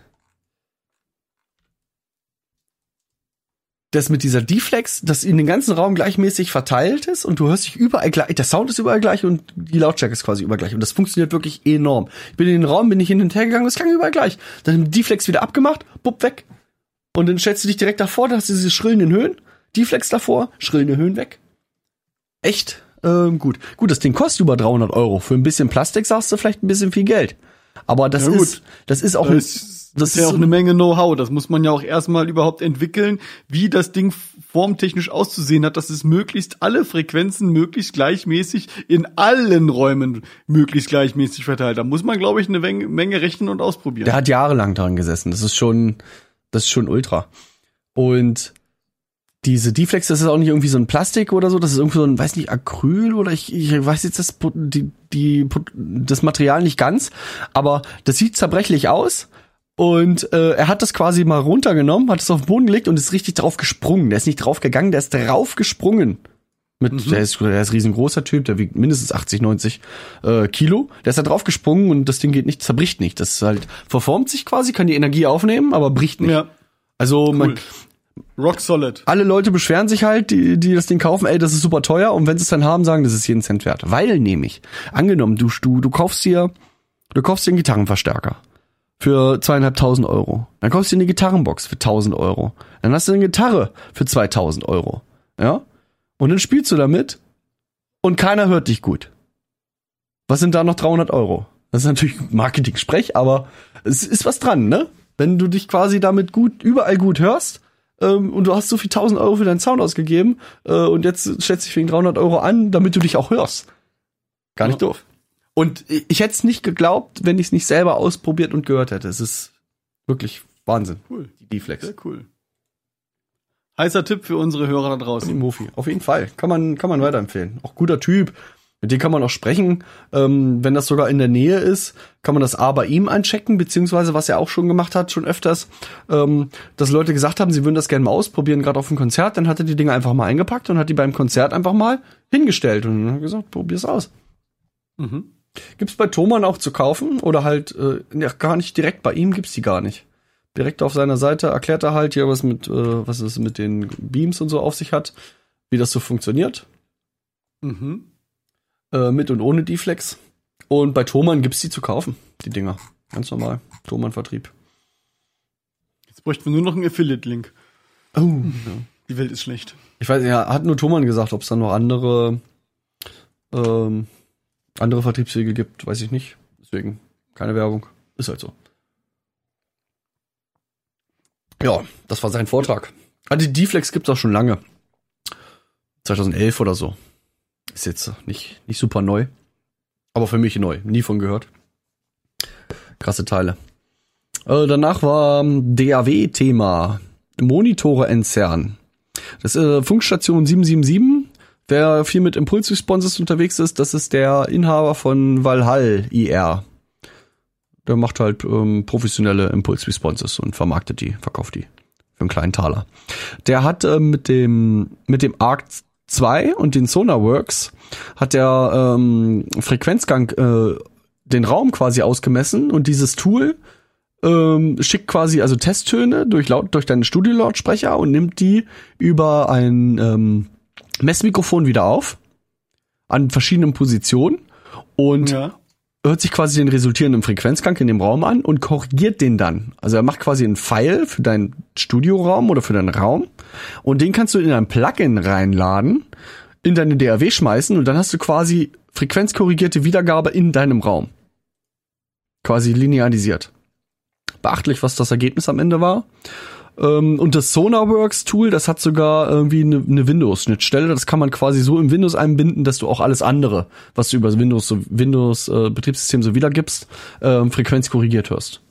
das mit dieser Deflex, das in den ganzen Raum gleichmäßig verteilt ist und du hörst dich überall gleich, der Sound ist überall gleich und die Lautstärke ist quasi überall gleich und das funktioniert wirklich enorm. Ich bin in den Raum, bin ich hin und her gegangen, es klang überall gleich. Dann Deflex wieder abgemacht, bupp, weg. Und dann stellst du dich direkt davor, da hast du diese schrillenden Höhen, Deflex davor, schrillende Höhen weg. Echt ähm, gut. Gut, das Ding kostet über 300 Euro. Für ein bisschen Plastik sagst du vielleicht ein bisschen viel Geld. Aber das Ja, ist, das ist auch, Das das das ist ja auch so- eine Menge Know-how. Das muss man ja auch erstmal überhaupt entwickeln, wie das Ding formtechnisch auszusehen hat, dass es möglichst alle Frequenzen möglichst gleichmäßig in allen Räumen möglichst gleichmäßig verteilt. Da muss man, glaube ich, eine Menge, Menge rechnen und ausprobieren. Der hat jahrelang daran gesessen. Das ist schon, das ist schon ultra. Und diese Deflex, das ist auch nicht irgendwie so ein Plastik oder so, das ist irgendwie so ein, weiß nicht, Acryl oder ich, ich weiß jetzt das, die, die, das Material nicht ganz, aber das sieht zerbrechlich aus. Und äh, er hat das quasi mal runtergenommen, hat es auf den Boden gelegt und ist richtig drauf gesprungen. Der ist nicht drauf gegangen, der ist drauf gesprungen. Mit, der, ist, der ist ein riesengroßer Typ, der wiegt mindestens 80, 90 äh, Kilo. Der ist da drauf gesprungen und das Ding geht nicht, zerbricht nicht. Das ist halt verformt sich quasi, kann die Energie aufnehmen, aber bricht nicht. ja, Also man, rock solid. alle Leute beschweren sich halt, die, die das Ding kaufen, ey, das ist super teuer und wenn sie es dann haben, sagen, das ist jeden Cent wert. Weil nämlich, angenommen, du, du, du kaufst dir, du kaufst dir einen Gitarrenverstärker für zweieinhalbtausend Euro. Dann kaufst du dir eine Gitarrenbox für 1000 Euro. Dann hast du eine Gitarre für 2000 Euro. Ja? Und dann spielst du damit und keiner hört dich gut. Was sind da noch 300 Euro? Das ist natürlich Marketing-Sprech, aber es ist was dran, ne? Wenn du dich quasi damit gut, überall gut hörst, ähm, und du hast so viel 1000 Euro für deinen Sound ausgegeben, äh, und jetzt schätze ich für ihn 300 Euro an, damit du dich auch hörst. Gar nicht Ja. doof. Und ich, hätte es nicht geglaubt, wenn ich es nicht selber ausprobiert und gehört hätte. Es ist wirklich Wahnsinn. Cool. Die D-Flex. Sehr cool. Heißer Tipp für unsere Hörer da draußen. Mofi. Auf jeden Fall. Kann man, kann man weiterempfehlen. Auch guter Typ. Mit dem kann man auch sprechen. Ähm, wenn das sogar in der Nähe ist, kann man das A bei ihm einchecken, beziehungsweise was er auch schon gemacht hat, schon öfters, ähm, dass Leute gesagt haben, sie würden das gerne mal ausprobieren, gerade auf dem Konzert. Dann hat er die Dinge einfach mal eingepackt und hat die beim Konzert einfach mal hingestellt und gesagt, probier's aus. Mhm. Gibt's bei Thomann auch zu kaufen oder halt äh, ja, gar nicht direkt bei ihm gibt's die gar nicht. Direkt auf seiner Seite erklärt er halt hier, was mit äh, was es mit den Beams und so auf sich hat, wie das so funktioniert, Mhm. äh, mit und ohne Deflex. Und bei Thomann gibt's die zu kaufen, die Dinger, ganz normal, Thomann Vertrieb. Jetzt bräuchten wir nur noch einen Affiliate-Link. Oh. Die Welt ist schlecht. Ich weiß, ja, hat nur Thomann gesagt, ob es da noch andere ähm, andere Vertriebswege gibt, weiß ich nicht. Deswegen keine Werbung, ist halt so. Ja, das war sein Vortrag. Ah, die D-Flex gibt's auch schon lange. 2011 oder so. Ist jetzt nicht, nicht super neu. Aber für mich neu. Nie von gehört. Krasse Teile. Äh, danach war ähm, DAW-Thema. Monitore entzerren. Das ist äh, Funkstation 777. Wer viel mit Impulsresponses unterwegs ist, das ist der Inhaber von Valhall IR. Der macht halt ähm, professionelle Impulsresponses und vermarktet die, verkauft die für einen kleinen Taler. Der hat äh, mit dem mit dem ARC 2 und den Sonarworks hat der ähm, Frequenzgang äh, den Raum quasi ausgemessen und dieses Tool ähm, schickt quasi also Testtöne durch laut durch deinen Studiolautsprecher und nimmt die über ein ähm, Messmikrofon wieder auf an verschiedenen Positionen und Ja. hört sich quasi den resultierenden Frequenzgang in dem Raum an und korrigiert den dann. Also er macht quasi einen Pfeil für deinen Studioraum oder für deinen Raum und den kannst du in ein Plugin reinladen, in deine DAW schmeißen und dann hast du quasi frequenzkorrigierte Wiedergabe in deinem Raum. Quasi linearisiert. Beachtlich, was das Ergebnis am Ende war. Ähm, und das Sonarworks Tool, das hat sogar irgendwie eine, eine Windows-Schnittstelle. Das kann man quasi so im Windows einbinden, dass du auch alles andere, was du über das Windows, Windows äh, Betriebssystem so wiedergibst, ähm, frequenzkorrigiert hörst.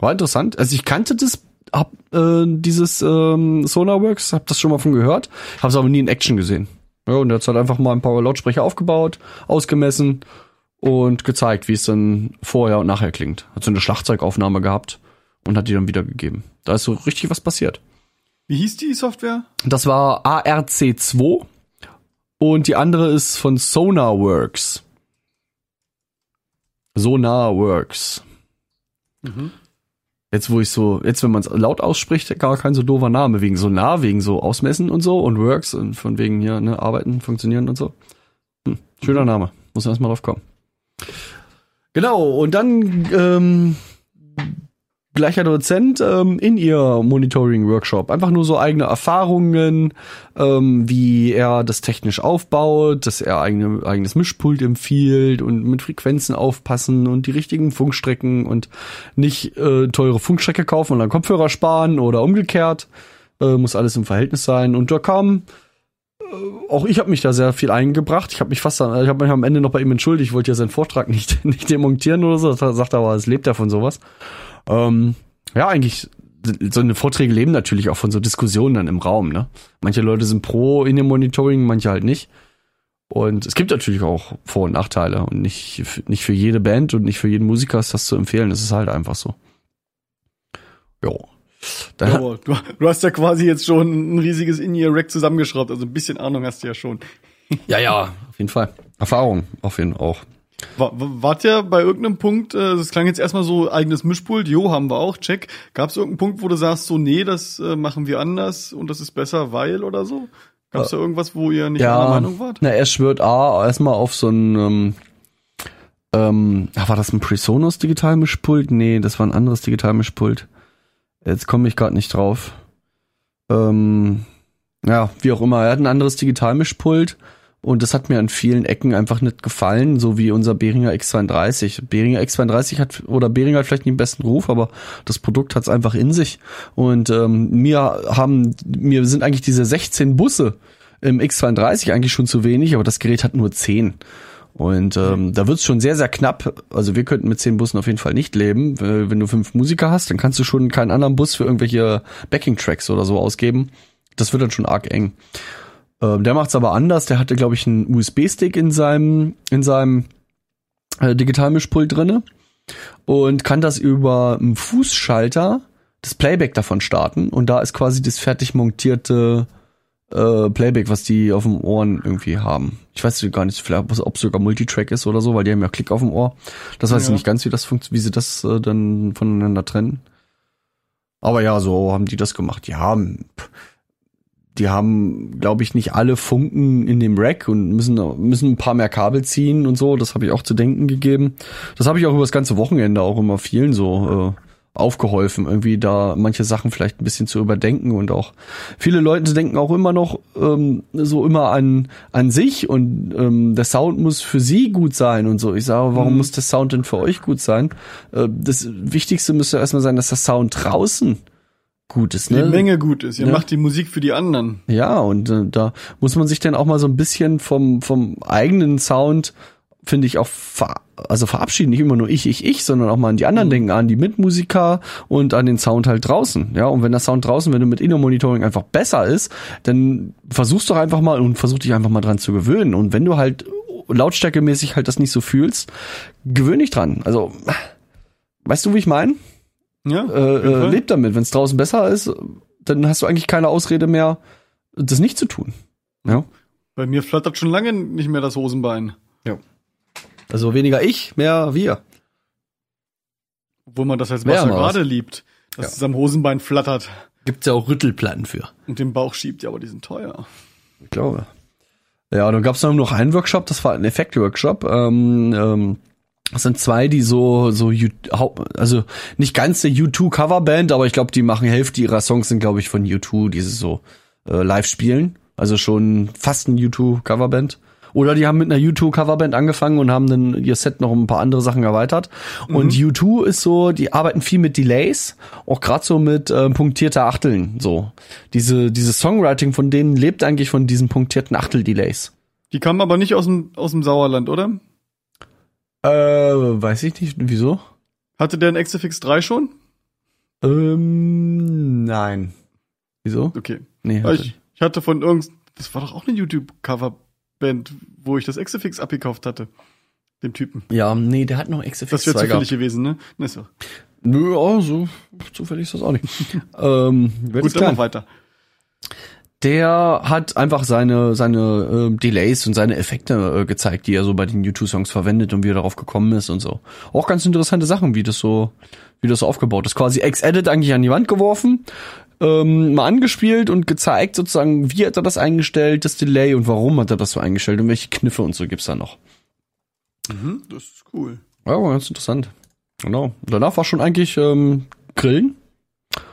War interessant. Also ich kannte das, hab äh, dieses ähm, Sonarworks, hab das schon mal von gehört, hab's aber nie in Action gesehen. Ja, und er hat halt einfach mal ein paar Lautsprecher aufgebaut, ausgemessen und gezeigt, wie es dann vorher und nachher klingt. Hat so eine Schlagzeugaufnahme gehabt und hat die dann wiedergegeben. Da ist so richtig was passiert. Wie hieß die Software? Das war ARC2 und die andere ist von Sonarworks. Sonarworks. Mhm. Jetzt, wo ich so, jetzt, wenn man es laut ausspricht, gar kein so doofer Name, wegen so nah, wegen so Ausmessen und so und Works und von wegen hier, ne, Arbeiten, Funktionieren und so. Hm, schöner Name. Muss man erstmal drauf kommen. Genau, und dann ähm, gleicher Dozent ähm, in ihr Monitoring-Workshop. Einfach nur so eigene Erfahrungen, ähm, wie er das technisch aufbaut, dass er eigene, eigenes Mischpult empfiehlt und mit Frequenzen aufpassen und die richtigen Funkstrecken und nicht äh, teure Funkstrecke kaufen und dann Kopfhörer sparen oder umgekehrt. Äh, muss alles im Verhältnis sein. Und da kam äh, auch ich habe mich da sehr viel eingebracht. Ich habe mich fast, ich habe mich am Ende noch bei ihm entschuldigt. Ich wollte ja seinen Vortrag nicht nicht demontieren oder so. Da sagt er aber, es lebt ja von sowas. Ähm, ja, eigentlich so eine Vorträge leben natürlich auch von so Diskussionen dann im Raum. Ne? Manche Leute sind pro in dem Monitoring, manche halt nicht. Und es gibt natürlich auch Vor- und Nachteile und nicht nicht für jede Band und nicht für jeden Musiker ist das zu empfehlen. Das ist halt einfach so. Jo. Dann aber du, du hast ja quasi jetzt schon ein riesiges In-Ear-Rack zusammengeschraubt, also ein bisschen Ahnung hast du ja schon. ja, ja, auf jeden Fall. Erfahrung auf jeden Fall auch. War, wart ihr bei irgendeinem Punkt, äh, das klang jetzt erstmal so eigenes Mischpult, jo, haben wir auch, check. Gab es irgendeinen Punkt, wo du sagst, so, nee, das äh, machen wir anders und das ist besser, weil oder so? Gab es da irgendwas, wo ihr nicht einer Meinung wart? Na, er schwört A erstmal auf so ein, ähm, ähm, ach, war das ein Presonus Digitalmischpult? Nee, das war ein anderes Digitalmischpult. Jetzt komme ich gerade nicht drauf. Ähm, ja, wie auch immer, er hat ein anderes Digitalmischpult und das hat mir an vielen Ecken einfach nicht gefallen, so wie unser Behringer X32. Behringer X32 hat, oder Behringer hat vielleicht nicht den besten Ruf, aber das Produkt hat es einfach in sich. Und ähm, mir haben, mir sind eigentlich diese 16 Busse im X32 eigentlich schon zu wenig, aber das Gerät hat nur 10. Und ähm, da wird's schon sehr, sehr knapp. Also wir könnten mit zehn Bussen auf jeden Fall nicht leben. Äh, Wenn du fünf Musiker hast, dann kannst du schon keinen anderen Bus für irgendwelche Backing-Tracks oder so ausgeben. Das wird dann schon arg eng. Ähm, der macht's aber anders. Der hatte, glaube ich, einen USB-Stick in seinem, in seinem äh, Digitalmischpult drinne und kann das über einen Fußschalter das Playback davon starten. Und da ist quasi das fertig montierte äh, Playback, was die auf dem Ohren irgendwie haben. Ich weiß gar nicht, vielleicht, ob es sogar Multitrack ist oder so, weil die haben ja Klick auf dem Ohr. Das weiß ich Ja. nicht ganz, wie das funktioniert, wie sie das äh, dann voneinander trennen. Aber ja, so haben die das gemacht. Ja, pff, die haben, glaube ich, nicht alle Funken in dem Rack und müssen müssen ein paar mehr Kabel ziehen und so. Das habe ich auch zu denken gegeben. Das habe ich auch über das ganze Wochenende auch immer vielen so äh, aufgeholfen, irgendwie da manche Sachen vielleicht ein bisschen zu überdenken und auch viele Leute denken auch immer noch ähm, so immer an an sich und ähm, der Sound muss für sie gut sein und so. Ich sage, warum Mhm. muss der Sound denn für euch gut sein? Äh, das Wichtigste müsste erstmal sein, dass der Sound draußen gut ist. Die Ne? Menge gut ist. Ihr Ja. macht die Musik für die anderen. Ja, und äh, da muss man sich dann auch mal so ein bisschen vom, vom eigenen Sound, finde ich, auch ver also verabschieden. Nicht immer nur ich, ich, ich, sondern auch mal an die anderen denken, an die Mitmusiker und an den Sound halt draußen. Ja, und wenn der Sound draußen, wenn du mit Inner-Monitoring einfach besser ist, dann versuchst doch einfach mal und versuch dich einfach mal dran zu gewöhnen. Und wenn du halt lautstärkemäßig halt das nicht so fühlst, gewöhn dich dran. Also, weißt du, wie ich meine? Ja, äh, äh, lebt damit. Wenn es draußen besser ist, dann hast du eigentlich keine Ausrede mehr, das nicht zu tun. Ja. Bei mir flattert schon lange nicht mehr das Hosenbein. Also weniger ich, mehr wir. Obwohl man das als Wasser gerade liebt. Dass Ja. es am Hosenbein flattert. Gibt's ja auch Rüttelplatten für. Und den Bauch schiebt, ja, aber die sind teuer. Ich glaube. Ja, und dann gab's noch einen Workshop, das war ein Effekt-Workshop. Ähm, ähm, das sind zwei, die so, so, also nicht ganz eine U2-Coverband, aber ich glaube, die machen Hälfte ihrer Songs sind, glaube ich, von U2, die sie so äh, live spielen. Also schon fast ein U2-Coverband. Oder die haben mit einer U2-Coverband angefangen und haben dann ihr Set noch um ein paar andere Sachen erweitert. Und U2 ist so, die arbeiten viel mit Delays, auch gerade so mit äh, punktierter Achteln. So diese dieses Songwriting von denen lebt eigentlich von diesen punktierten Achtel-Delays. Die kamen aber nicht aus dem, aus dem Sauerland, oder? Äh, weiß ich nicht, wieso? Hatte der ein XFX 3 schon? Ähm, nein. Wieso? Okay. Nee, hatte Ich, ich hatte von irgend, das war doch auch eine YouTube-Coverband, wo ich das XFX abgekauft hatte. Dem Typen. Ja, nee, der hat noch XFX Das wäre 2 zufällig gehabt. gewesen, ne? Ne, so. Nö, oh, so zufällig ist das auch nicht. ähm, Gut, dann noch weiter. Der hat einfach seine seine äh, Delays und seine Effekte äh, gezeigt, die er so bei den YouTube-Songs verwendet und wie er darauf gekommen ist und so. Auch ganz interessante Sachen, wie das so wie das so aufgebaut ist. Quasi Ex-Edit eigentlich an die Wand geworfen, ähm, mal angespielt und gezeigt sozusagen, wie hat er das eingestellt, das Delay und warum hat er das so eingestellt und welche Kniffe und so gibt's da noch. Mhm, das ist cool. Ja, ganz interessant. Genau. Und danach war schon eigentlich ähm, Grillen.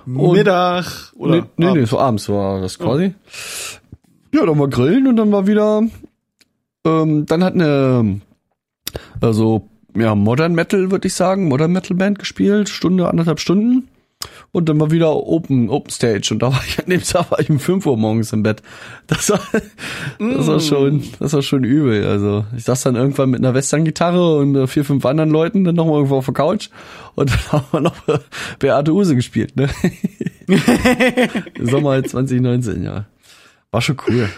Und- Mittag oder nee, nee, nee, so abends war das quasi. Ja, dann war Grillen und dann war wieder, ähm, dann hat eine, also, ja, Modern Metal, würde ich sagen, Modern Metal Band gespielt, Stunde, anderthalb Stunden. Und dann war wieder Open, Open Stage und da war ich an dem Tag war ich um 5 Uhr morgens im Bett. Das war, das war schon, das war schon übel. Also ich saß dann irgendwann mit einer Western-Gitarre und äh, vier, fünf anderen Leuten dann nochmal irgendwo auf der Couch und dann haben wir noch Beate Use gespielt, ne? Sommer 2019, ja. War schon cool.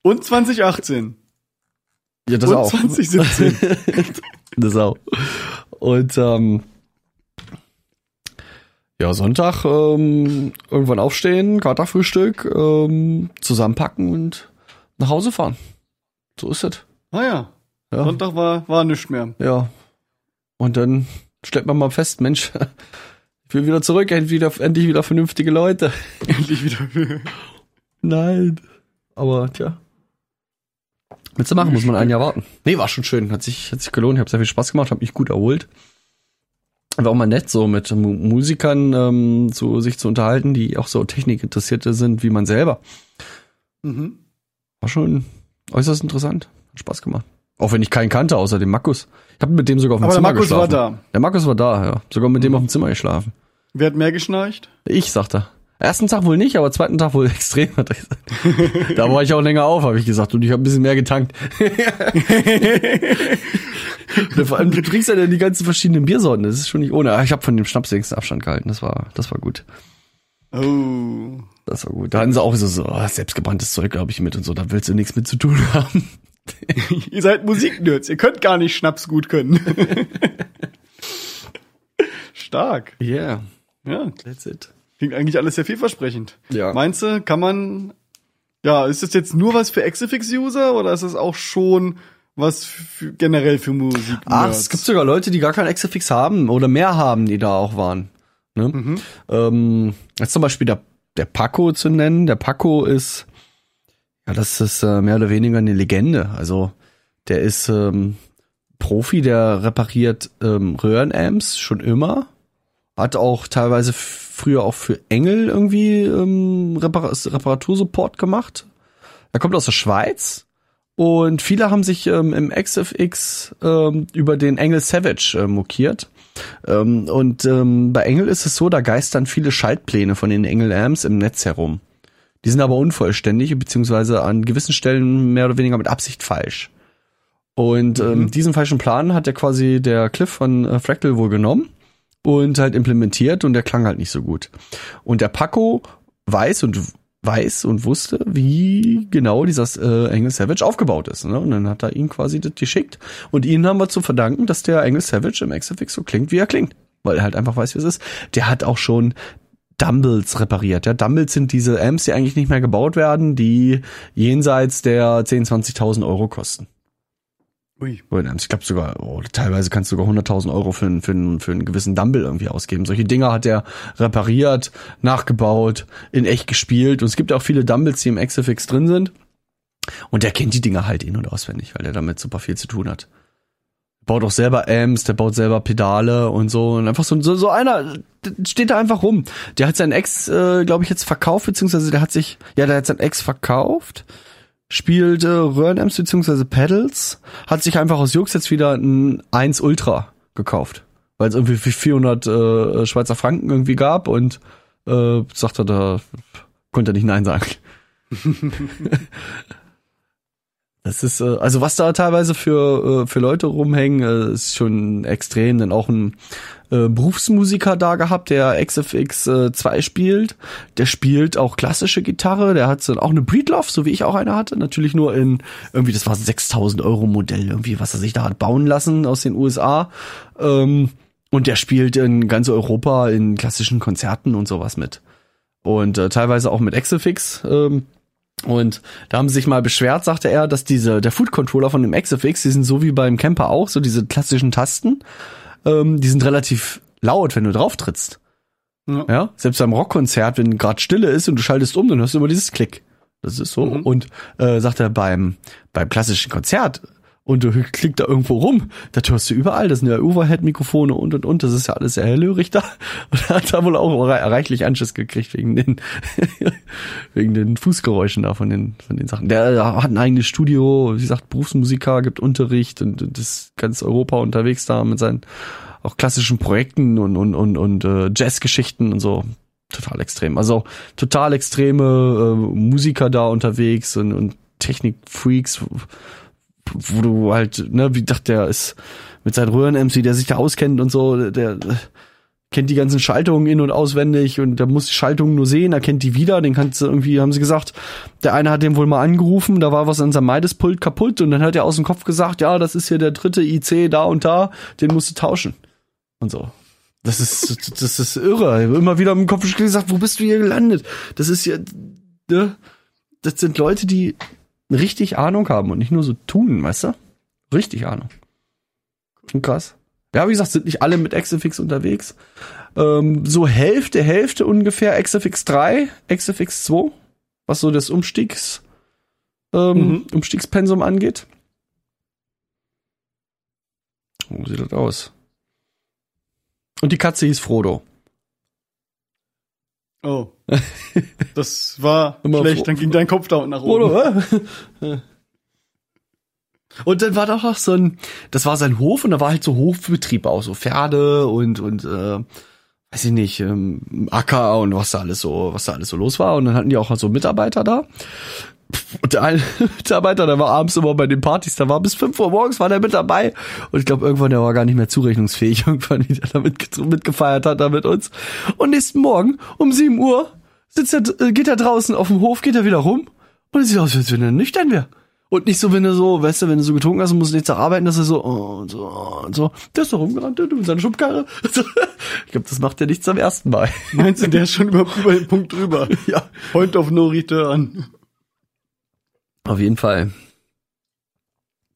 Und 2018. Ja, das und auch. 2017. Das auch. Und ähm, ja, Sonntag ähm, irgendwann aufstehen, Katerfrühstück, ähm, zusammenpacken und nach Hause fahren. So ist es. ah ja. Ja. Sonntag war, war nichts mehr. ja. Und dann stellt man mal fest, Mensch, ich will wieder zurück, endlich wieder, endlich wieder vernünftige Leute. Endlich wieder. Nein. Aber tja. Willst du machen, muss man ein Jahr warten. Nee, war schon schön. Hat sich, hat sich gelohnt. Ich habe sehr viel Spaß gemacht, habe mich gut erholt. War auch mal nett, so mit Mu Musikern ähm, so sich zu unterhalten, die auch so Technikinteressierte sind wie man selber. mhm. War schon äußerst interessant. Hat Spaß gemacht. Auch wenn ich keinen kannte, außer dem Markus. Ich habe mit dem sogar auf dem Aber der Zimmer Markus war geschlafen. da. Der Markus war da, ja. Sogar mit dem auf dem Zimmer geschlafen. Wer hat mehr geschnarcht? Ich, sagt er. Ersten Tag wohl nicht, aber zweiten Tag wohl extrem, da war ich auch länger auf, habe ich gesagt. Und ich habe ein bisschen mehr getankt. Und Vor allem, du trinkst ja dann die ganzen verschiedenen Biersorten. Das ist schon nicht ohne. Ah, Ich habe von dem Schnaps wenigstens Abstand gehalten. Das war, das war gut. Oh. Das war gut. Da hatten sie auch so, so oh, selbstgebranntes Zeug, glaube ich, mit und so. Da willst du nichts mit zu tun haben. Ihr seid Musiknerds. Ihr könnt gar nicht Schnaps gut können. Stark. Yeah, Ja, that's it. Klingt eigentlich alles sehr vielversprechend. Ja. Meinst du, kann man, ja, ist das jetzt nur was für Exifix-User oder ist das auch schon was für, generell für Musik? Ach, es gibt sogar Leute, die gar kein Exafix haben oder mehr haben, die da auch waren. Ne? Ähm, jetzt zum Beispiel der, der Paco zu nennen. Der Paco ist, ja, das ist äh, mehr oder weniger eine Legende. Also der ist ähm, Profi, der repariert ähm, Röhrenamps schon immer. Hat auch teilweise früher auch für Engel irgendwie ähm, Repar Reparatursupport gemacht. Er kommt aus der Schweiz und viele haben sich ähm, im XFX ähm, über den Engel Savage äh, mokiert. Ähm, und ähm, bei Engel ist es so, da geistern viele Schaltpläne von den Engel Amps im Netz herum. Die sind aber unvollständig, beziehungsweise an gewissen Stellen mehr oder weniger mit Absicht falsch. Und ähm, diesen falschen Plan hat ja quasi der Cliff von äh, Fractal wohl genommen und halt implementiert und der klang halt nicht so gut. Und der Paco weiß und weiß und wusste, wie genau dieser äh, Engel Savage aufgebaut ist. Ne? Und dann hat er ihn quasi das geschickt. Und ihnen haben wir zu verdanken, dass der Engel Savage im XFX so klingt, wie er klingt. Weil er halt einfach weiß, wie es ist. Der hat auch schon Dumbles repariert. Ja, Dumbles sind diese Amps, die eigentlich nicht mehr gebaut werden, die jenseits der 10.000, 20.000 Euro kosten. Ui. Ich glaube sogar, oh, teilweise kannst du sogar 100.000 Euro für, einen- für, einen- für einen gewissen Dumble irgendwie ausgeben. Solche Dinger hat er repariert, nachgebaut, in echt gespielt. Und es gibt auch viele Dumbles, die im XFX drin sind. Und der kennt die Dinger halt in- und auswendig, weil er damit super viel zu tun hat. Baut auch selber Amps, der baut selber Pedale und so. Und einfach so, so, so einer steht da einfach rum. Der hat seinen Ex, äh, glaube ich, jetzt verkauft, beziehungsweise der hat sich, ja, der hat seinen Ex verkauft spielt äh, Röhrenamps bzw. Pedals, hat sich einfach aus Jux jetzt wieder ein 1 Ultra gekauft, weil es irgendwie für 400 äh, Schweizer Franken irgendwie gab und äh, sagte, da konnte er nicht Nein sagen. Das ist, äh, also was da teilweise für, äh, für Leute rumhängen, äh, ist schon extrem. Denn auch ein äh, Berufsmusiker da gehabt, der XFX äh, 2 spielt. Der spielt auch klassische Gitarre. Der hat so auch eine Breedlove, so wie ich auch eine hatte. Natürlich nur in irgendwie, das war ein 6000 Euro Modell irgendwie, was er sich da hat bauen lassen aus den USA. Ähm, und der spielt in ganz Europa in klassischen Konzerten und sowas mit. Und äh, teilweise auch mit Exelfix. Ähm, Und da haben sie sich mal beschwert, sagte er, dass diese, der Food Controller von dem XFX, die sind so wie beim Camper auch, so diese klassischen Tasten, ähm, die sind relativ laut, wenn du drauf trittst. Ja. Ja, selbst beim Rockkonzert, wenn gerade Stille ist und du schaltest um, dann hörst du immer dieses Klick. Das ist so. Mhm. Und äh, sagt er beim beim klassischen Konzert und du klickt da irgendwo rum, das hörst du überall. Das sind ja Overhead-Mikrofone und und und. Das ist ja alles sehr hellhörig da. Und er hat da wohl auch re- reichlich Anschiss gekriegt wegen den wegen den Fußgeräuschen da von den von den Sachen. Der, der hat ein eigenes Studio, wie gesagt, Berufsmusiker, gibt Unterricht und, und ist ganz Europa unterwegs da mit seinen auch klassischen Projekten und und und und äh, Jazzgeschichten und so total extrem. Also total extreme äh, Musiker da unterwegs und, und Technikfreaks, wo, du halt, ne, wie dachte der ist mit seinen Röhren-MC, der sich da auskennt und so, der, kennt die ganzen Schaltungen in- und auswendig und der muss die Schaltungen nur sehen, er kennt die wieder, den kannst du irgendwie, haben sie gesagt, der eine hat den wohl mal angerufen, da war was an seinem Meides-Pult kaputt und dann hat er aus dem Kopf gesagt, ja, das ist hier der dritte IC da und da, den musst du tauschen. Und so. Das ist, das ist irre. Immer wieder im Kopf gesagt, wo bist du hier gelandet? Das ist ja, ne? Das sind Leute, die richtig Ahnung haben und nicht nur so tun, weißt du? Richtig Ahnung. Schon krass. Ja, wie gesagt, sind nicht alle mit XFX unterwegs. Ähm, so Hälfte, Hälfte ungefähr XFX 3, XFX 2, was so das Umstiegs, ähm, Mhm. Umstiegspensum angeht. Wo sieht das aus? Und die Katze hieß Frodo. Oh. Das war schlecht, dann ging dein Kopf da unten nach oben. Und dann war doch noch so ein, das war sein Hof und da war halt so Hofbetrieb auch, so Pferde und, und, äh, weiß ich nicht, ähm, Acker und was da alles so, was da alles so los war. Und dann hatten die auch so Mitarbeiter da. Und der eine Mitarbeiter, der war abends immer bei den Partys, da war bis 5 Uhr morgens war der mit dabei. Und ich glaube, irgendwann, der war gar nicht mehr zurechnungsfähig, irgendwann, wie der da mit, mitgefeiert hat da mit uns. Und nächsten Morgen um 7 Uhr sitzt er, äh, geht er draußen auf dem Hof, geht er wieder rum und es sieht aus, als wenn er nüchtern wäre. Und nicht so, wenn du so, weißt du, wenn du so getrunken hast und musst jetzt arbeiten, dass er so, oh, und so, oh, und so, der ist doch rumgerannt, du mit seiner Schubkarre. Ich glaube, das macht er nicht zum ersten Mal. Meinst du, der ist schon über, über den Punkt drüber? Ja. Point of no return. Auf jeden Fall.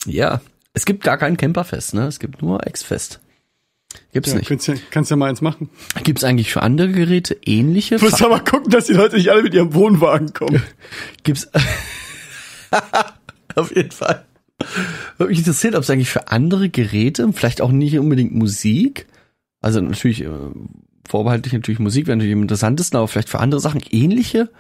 Ja. Es gibt gar kein Camperfest, ne? Es gibt nur X-Fest. Gibt's Ja, nicht. kannst, ja, kannst ja mal eins machen. Gibt's eigentlich für andere Geräte ähnliche? Du musst aber gucken, dass die Leute nicht alle mit ihrem Wohnwagen kommen. Gibt's auf jeden Fall. Würde mich interessiert, ob es eigentlich für andere Geräte, vielleicht auch nicht unbedingt Musik, also natürlich äh, vorbehaltlich natürlich Musik wäre natürlich am interessantesten, aber vielleicht für andere Sachen ähnliche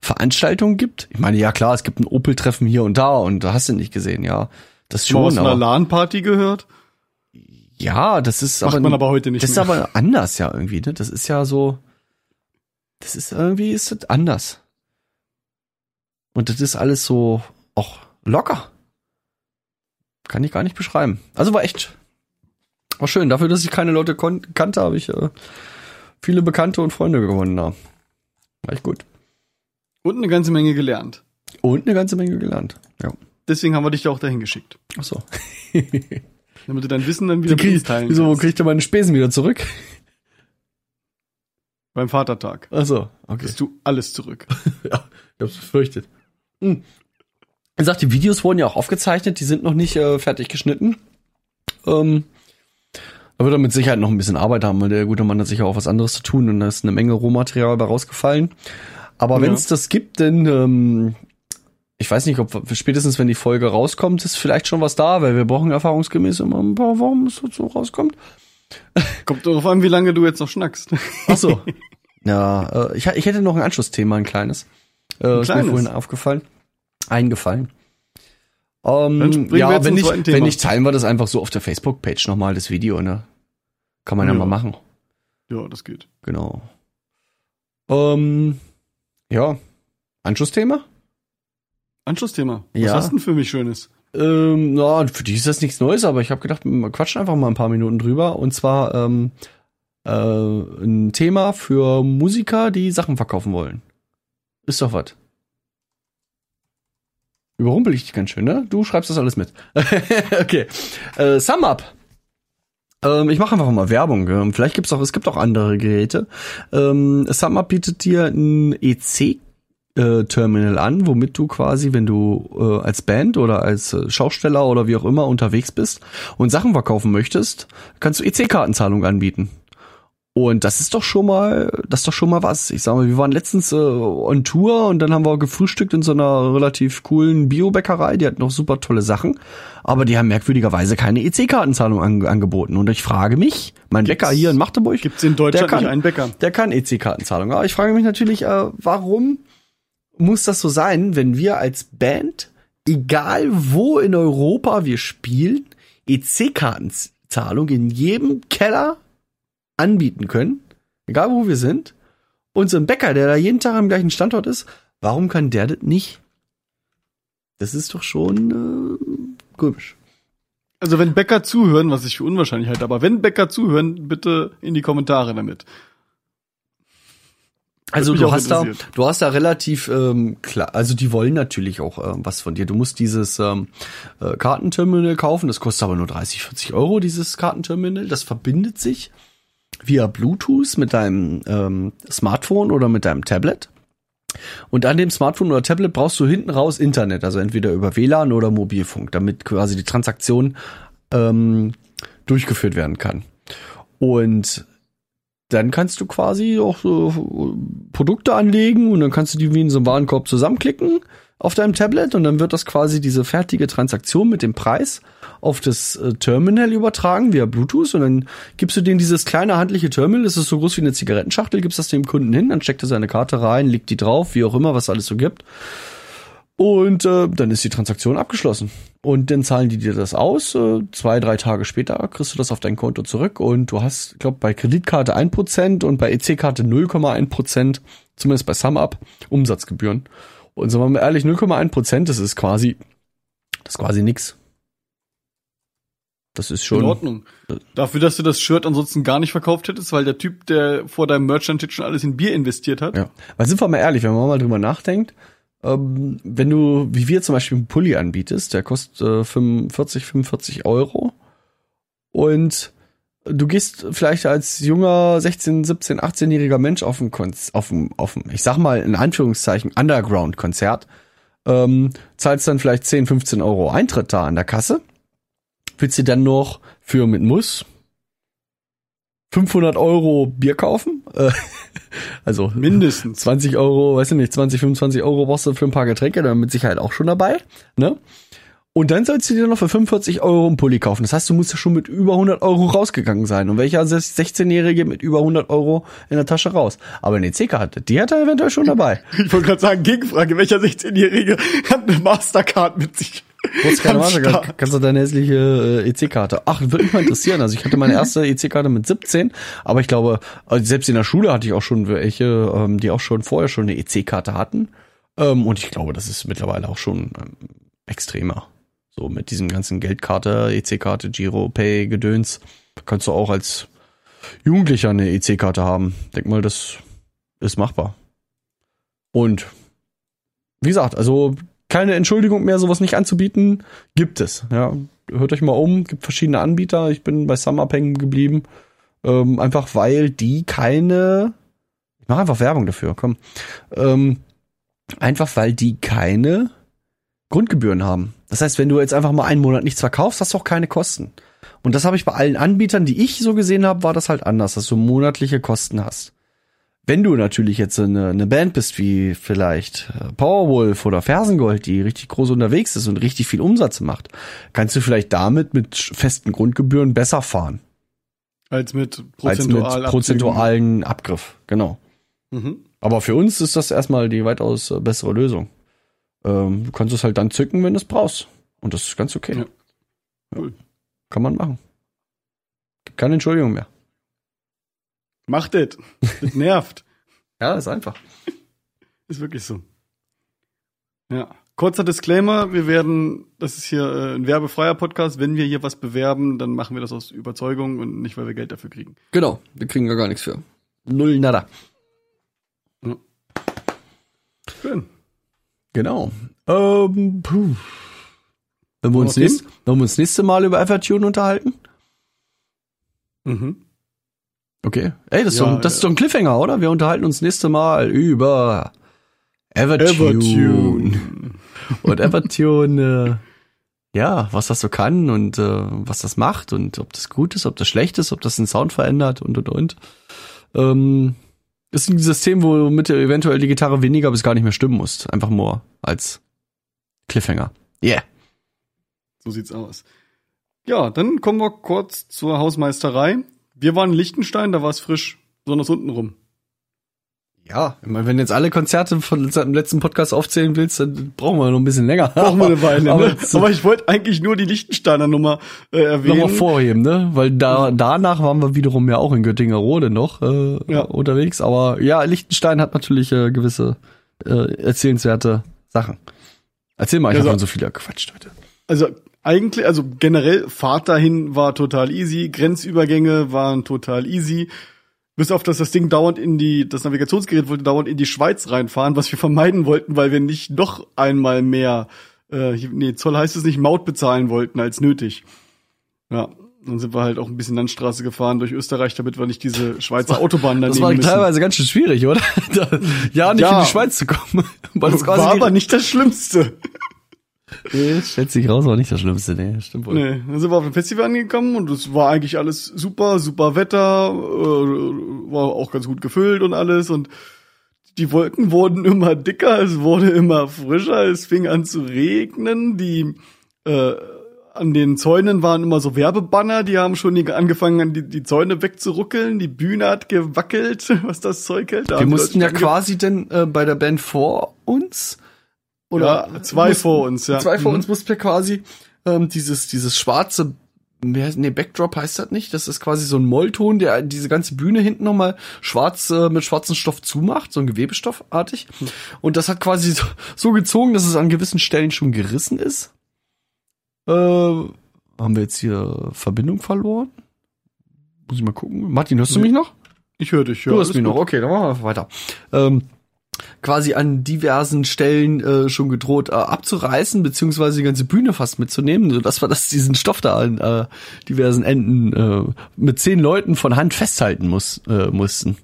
Veranstaltungen gibt. Ich meine, ja klar, es gibt ein Opel-Treffen hier und da und da hast du nicht gesehen, ja. Das Schon mal aus schon, einer LAN-Party gehört? Ja, das ist Macht aber, man aber heute nicht das ist mehr. aber anders ja irgendwie, ne? Das ist ja so, das ist irgendwie, ist das anders. Und das ist alles so auch locker. Kann ich gar nicht beschreiben. Also war echt, war schön. Dafür, dass ich keine Leute kannte, habe ich äh, viele Bekannte und Freunde gewonnen. Da. War echt gut. Und eine ganze Menge gelernt. Und eine ganze Menge gelernt. Ja. Deswegen haben wir dich ja auch dahin geschickt. Ach so. Damit du dein Wissen dann wieder krieg, teilen wieso kannst. kriegt ihr meine Spesen wieder zurück? Beim Vatertag. Ach so, okay. Kriegst du alles zurück. Ja, ich hab's befürchtet. Hm. Er sagt, die Videos wurden ja auch aufgezeichnet, die sind noch nicht äh, fertig geschnitten. Ähm, da wird er mit Sicherheit noch ein bisschen Arbeit haben, weil der gute Mann hat sicher auch was anderes zu tun und da ist eine Menge Rohmaterial bei rausgefallen. Aber Ja. wenn es das gibt, dann ähm, ich weiß nicht, ob spätestens wenn die Folge rauskommt, ist vielleicht schon was da, weil wir brauchen erfahrungsgemäß immer ein paar Wochen, bis es so rauskommt. Kommt darauf an, wie lange du jetzt noch schnackst. Ach so. ja, äh, ich, ich hätte noch ein Anschlussthema, ein kleines. Äh, ist mir kleines? vorhin aufgefallen. Eingefallen. Ähm, ja, wenn nicht, wenn nicht, teilen wir das einfach so auf der Facebook-Page nochmal, das Video, ne? Kann man ja, Ja. mal machen. Ja, das geht. Genau. Ähm, ja. Anschlussthema? Anschlussthema. Was Ja. hast du denn für mich Schönes? Ähm, na, für die ist das nichts Neues, aber ich habe gedacht, wir quatschen einfach mal ein paar Minuten drüber. Und zwar ähm, äh, ein Thema für Musiker, die Sachen verkaufen wollen. Ist doch was. Überrumpel ich dich ganz schön, ne? Du schreibst das alles mit. okay. Äh, Sum Up. Ähm, ich mache einfach mal Werbung. Ähm, vielleicht gibt's auch, es gibt auch andere Geräte. Ähm, Sum Up bietet dir ein EC äh, Terminal an, womit du quasi, wenn du äh, als Band oder als äh, Schausteller oder wie auch immer unterwegs bist und Sachen verkaufen möchtest, kannst du EC-Kartenzahlung anbieten. Und das ist doch schon mal, das ist doch schon mal was. Ich sag mal, wir waren letztens äh, on Tour und dann haben wir gefrühstückt in so einer relativ coolen Biobäckerei. Die hat noch super tolle Sachen, aber die haben merkwürdigerweise keine EC-Kartenzahlung an, angeboten. Und ich frage mich, mein Bäcker hier in Magdeburg, Gibt's in Deutschland der kann, einen Bäcker? Der kann EC-Kartenzahlung. Aber ich frage mich natürlich, äh, warum muss das so sein, wenn wir als Band, egal wo in Europa wir spielen, EC-Kartenzahlung in jedem Keller anbieten können, egal wo wir sind, und so ein Bäcker, der da jeden Tag am gleichen Standort ist, warum kann der das nicht? Das ist doch schon äh, komisch. Also wenn Bäcker zuhören, was ich für unwahrscheinlich halte, aber wenn Bäcker zuhören, bitte in die Kommentare damit. Also du hast da, du hast da relativ ähm, klar, also die wollen natürlich auch äh, was von dir. Du musst dieses ähm, äh, Kartenterminal kaufen, das kostet aber nur 30, 40 Euro, dieses Kartenterminal. Das verbindet sich via Bluetooth mit deinem ähm, Smartphone oder mit deinem Tablet. Und an dem Smartphone oder Tablet brauchst du hinten raus Internet, also entweder über WLAN oder Mobilfunk, damit quasi die Transaktion ähm, durchgeführt werden kann. Und dann kannst du quasi auch so Produkte anlegen und dann kannst du die wie in so einem Warenkorb zusammenklicken auf deinem Tablet und dann wird das quasi diese fertige Transaktion mit dem Preis auf das äh, Terminal übertragen via Bluetooth und dann gibst du denen dieses kleine handliche Terminal, das ist so groß wie eine Zigarettenschachtel, gibst das dem Kunden hin, dann steckt er seine Karte rein, legt die drauf, wie auch immer, was alles so gibt. Und äh, dann ist die Transaktion abgeschlossen. Und dann zahlen die dir das aus. Äh, zwei, drei Tage später kriegst du das auf dein Konto zurück. Und du hast, ich glaube, bei Kreditkarte 1% und bei EC-Karte 0,1%, zumindest bei SumUp, Umsatzgebühren. Und sagen wir mal ehrlich, 0,1%, das ist quasi, das ist quasi nix. Das ist In schon. Ordnung. Dafür, dass du das Shirt ansonsten gar nicht verkauft hättest, weil der Typ, der vor deinem Merchant schon alles in Bier investiert hat. Ja. Weil sind wir mal ehrlich, wenn man mal drüber nachdenkt, ähm, wenn du, wie wir zum Beispiel einen Pulli anbietest, der kostet äh, 45, 45 Euro. Und du gehst vielleicht als junger 16, 17, 18-jähriger Mensch auf ein, Konz auf ein, auf ein, ich sag mal in Anführungszeichen, Underground-Konzert, ähm, zahlst dann vielleicht 10, 15 Euro Eintritt da an der Kasse, willst du dann noch für mit Muss 500 Euro Bier kaufen? Äh, also Mindestens. 20 Euro, weiß ich nicht, 20, 25 Euro brauchst du für ein paar Getränke, dann mit Sicherheit auch schon dabei, ne? Und dann sollst du dir noch für 45 Euro einen Pulli kaufen. Das heißt, du musst ja schon mit über 100 Euro rausgegangen sein. Und welcher 16-Jährige mit über 100 Euro in der Tasche raus? Aber eine EC-Karte, die hat er eventuell schon dabei. Ich wollte gerade sagen, Gegenfrage, welcher 16-Jährige hat eine Mastercard mit sich? Wusste keine Ahnung, Start? kannst du deine hässliche äh, EC-Karte. Ach, würde mich mal interessieren. Also ich hatte meine erste EC-Karte mit 17, aber ich glaube, also selbst in der Schule hatte ich auch schon welche, ähm, die auch schon vorher schon eine EC-Karte hatten. Ähm, und ich glaube, das ist mittlerweile auch schon ähm, extremer. So mit diesem ganzen Geldkarte, EC-Karte, Giro, Pay, Gedöns, kannst du auch als Jugendlicher eine EC-Karte haben. Denk mal, das ist machbar. Und wie gesagt, also keine Entschuldigung mehr, sowas nicht anzubieten, gibt es. Ja, hört euch mal um, gibt verschiedene Anbieter. Ich bin bei SumUp hängen geblieben, ähm, einfach weil die keine. Ich mache einfach Werbung dafür. Komm, ähm, einfach weil die keine Grundgebühren haben. Das heißt, wenn du jetzt einfach mal einen Monat nichts verkaufst, hast du auch keine Kosten. Und das habe ich bei allen Anbietern, die ich so gesehen habe, war das halt anders, dass du monatliche Kosten hast. Wenn du natürlich jetzt eine, eine Band bist wie vielleicht äh, Powerwolf oder Fersengold, die richtig groß unterwegs ist und richtig viel Umsatz macht, kannst du vielleicht damit mit festen Grundgebühren besser fahren Als mit als prozentual mit prozentualen Abgriff. Genau. Mhm. Aber für uns ist das erstmal die weitaus äh, bessere Lösung. Ähm, du kannst es halt dann zücken, wenn du es brauchst. Und das ist ganz okay. Ja. Cool. Kann man machen. Gibt keine Entschuldigung mehr. Macht it. Das nervt. Ja, ist einfach. Ist wirklich so. Ja. Kurzer Disclaimer, wir werden, das ist hier äh, ein werbefreier Podcast, wenn wir hier was bewerben, dann machen wir das aus Überzeugung und nicht, weil wir Geld dafür kriegen. Genau, wir kriegen ja gar nichts für. Null nada. Schön. Genau. Ähm, puh. Wenn wir, uns nächst, wenn wir uns nächste Mal über Evertune unterhalten? Mhm. Okay. Ey, das ist, Ja, doch, das ist doch ein Cliffhanger, oder? Wir unterhalten uns nächste Mal über Evertune. Und Evertune, äh, ja, was das so kann und äh, was das macht und ob das gut ist, ob das schlecht ist, ob das den Sound verändert und und und. Ähm, ist ein System, womit eventuell die Gitarre weniger bis gar nicht mehr stimmen musst. Einfach nur als Cliffhanger. Yeah. So sieht's aus. Ja, dann kommen wir kurz zur Hausmeisterei. Wir waren in Liechtenstein, da war es frisch, besonders unten rum. Ja, ich meine, wenn du jetzt alle Konzerte von dem letzten Podcast aufzählen willst, dann brauchen wir noch ein bisschen länger. Brauchen wir eine Weile, aber, ne? Aber ich wollte eigentlich nur die Liechtensteiner Nummer äh, erwähnen. Nochmal vorheben, ne? Weil da danach waren wir wiederum ja auch in Göttinger Rode noch äh, Ja. unterwegs. Aber ja, Liechtenstein hat natürlich äh, gewisse äh, erzählenswerte Sachen. Erzähl mal, ich Ja, habe so viel gequatscht heute. Also eigentlich, also generell Fahrt dahin war total easy, Grenzübergänge waren total easy. Bis auf, dass das Ding dauernd in die, das Navigationsgerät wollte dauernd in die Schweiz reinfahren, was wir vermeiden wollten, weil wir nicht noch einmal mehr, äh, nee, Zoll heißt es nicht, Maut bezahlen wollten als nötig. Ja, dann sind wir halt auch ein bisschen Landstraße gefahren durch Österreich, damit wir nicht diese Schweizer Autobahn Das daneben war müssen. teilweise ganz schön schwierig, oder? Ja, nicht Ja. in die Schweiz zu kommen. Das war die- aber nicht das Schlimmste. Nee, stellt sich raus, war nicht das Schlimmste, nee, stimmt wohl. Nee, dann sind wir auf dem Festival angekommen und es war eigentlich alles super, super Wetter, äh, war auch ganz gut gefüllt und alles und die Wolken wurden immer dicker, es wurde immer frischer, es fing an zu regnen, die äh, an den Zäunen waren immer so Werbebanner, die haben schon angefangen, an die, die Zäune wegzuruckeln, die Bühne hat gewackelt, was das Zeug hält. Da Wir mussten ja quasi denn äh, bei der Band vor uns oder Ja, zwei mussten- vor uns, ja. Zwei vor Mhm. uns mussten wir quasi ähm, dieses dieses schwarze nee, Backdrop heißt das nicht. Das ist quasi so ein Mollton, der diese ganze Bühne hinten nochmal schwarz äh, mit schwarzem Stoff zumacht, so ein Gewebestoffartig. Hm. Und das hat quasi so, so gezogen, dass es an gewissen Stellen schon gerissen ist. Äh, haben wir jetzt hier Verbindung verloren? Muss ich mal gucken. Martin, hörst du Nee. mich noch? Ich höre dich, ja. Du alles mich noch, gut. okay, dann machen wir weiter. Ähm, quasi an diversen Stellen äh, schon gedroht äh, abzureißen, beziehungsweise die ganze Bühne fast mitzunehmen, sodass wir das, diesen Stoff da an äh, diversen Enden äh, mit zehn Leuten von Hand festhalten muss, äh, mussten,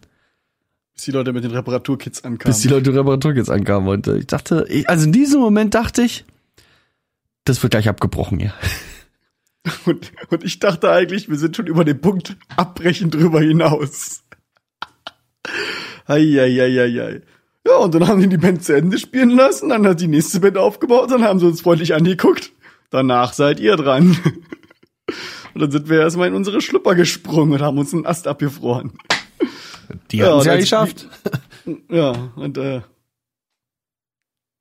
Bis die Leute mit den Reparaturkits ankamen. bis die Leute Reparatur jetzt ankamen. Und äh, ich dachte, ich, also in diesem Moment dachte ich, das wird gleich abgebrochen hier. Und, und ich dachte eigentlich, wir sind schon über den Punkt abbrechen drüber hinaus. Eieieiei. Ja, und dann haben die die Band zu Ende spielen lassen, dann hat die nächste Band aufgebaut, dann haben sie uns freundlich angeguckt. Danach seid ihr dran. Und dann sind wir erstmal in unsere Schlupper gesprungen und haben uns einen Ast abgefroren. Die Ja, haben es ja und als- geschafft. Ja, und äh,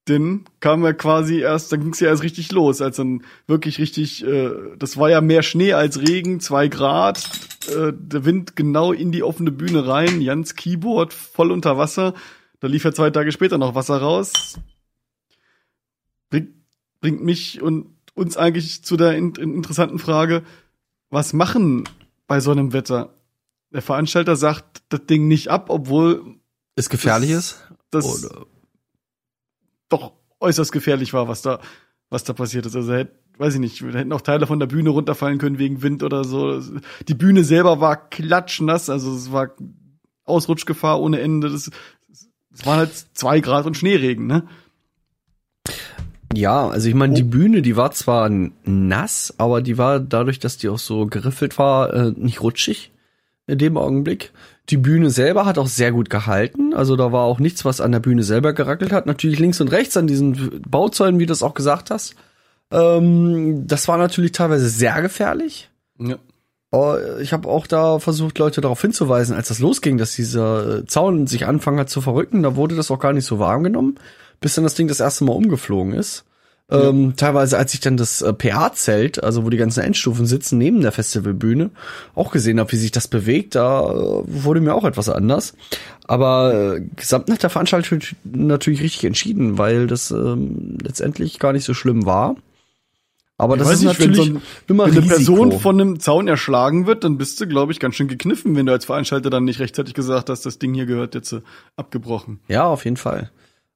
dann kam er quasi erst, dann ging's ja erst richtig los, als dann wirklich richtig, äh, das war ja mehr Schnee als Regen, zwei Grad, äh, der Wind genau in die offene Bühne rein, Jans Keyboard voll unter Wasser, da lief ja zwei Tage später noch Wasser raus. Bringt, bringt mich und uns eigentlich zu der in, in interessanten Frage, was machen bei so einem Wetter? Der Veranstalter sagt das Ding nicht ab, obwohl Ist gefährlich ist? das Oder? doch äußerst gefährlich war, was da, was da passiert ist. Also, hätte, weiß ich nicht, da hätten auch Teile von der Bühne runterfallen können wegen Wind oder so. Die Bühne selber war klatschnass, also es war Ausrutschgefahr ohne Ende. Das, es waren halt zwei Grad und Schneeregen, ne? Ja, also ich meine, die Bühne, die war zwar nass, aber die war dadurch, dass die auch so geriffelt war, äh, nicht rutschig in dem Augenblick. Die Bühne selber hat auch sehr gut gehalten, also da war auch nichts, was an der Bühne selber gerackelt hat. Natürlich links und rechts an diesen Bauzäunen, wie du das auch gesagt hast. Ähm, das war natürlich teilweise sehr gefährlich. Ja. Aber ich habe auch da versucht, Leute darauf hinzuweisen, als das losging, dass dieser äh, Zaun sich anfangen hat zu verrücken, da wurde das auch gar nicht so warm genommen, bis dann das Ding das erste Mal umgeflogen ist. Ähm, teilweise, als ich dann das äh, PA-Zelt, also wo die ganzen Endstufen sitzen, neben der Festivalbühne, auch gesehen habe, wie sich das bewegt, da äh, wurde mir auch etwas anders. Aber äh, gesamt nach der Veranstaltung natürlich richtig entschieden, weil das ähm, letztendlich gar nicht so schlimm war. Aber das weiß ist nicht, wenn natürlich so ein- Wenn eine. Person von einem Zaun erschlagen wird, dann bist du, glaube ich, ganz schön gekniffen, wenn du als Veranstalter dann nicht rechtzeitig gesagt hast, das Ding hier gehört jetzt äh, abgebrochen. Ja, auf jeden Fall.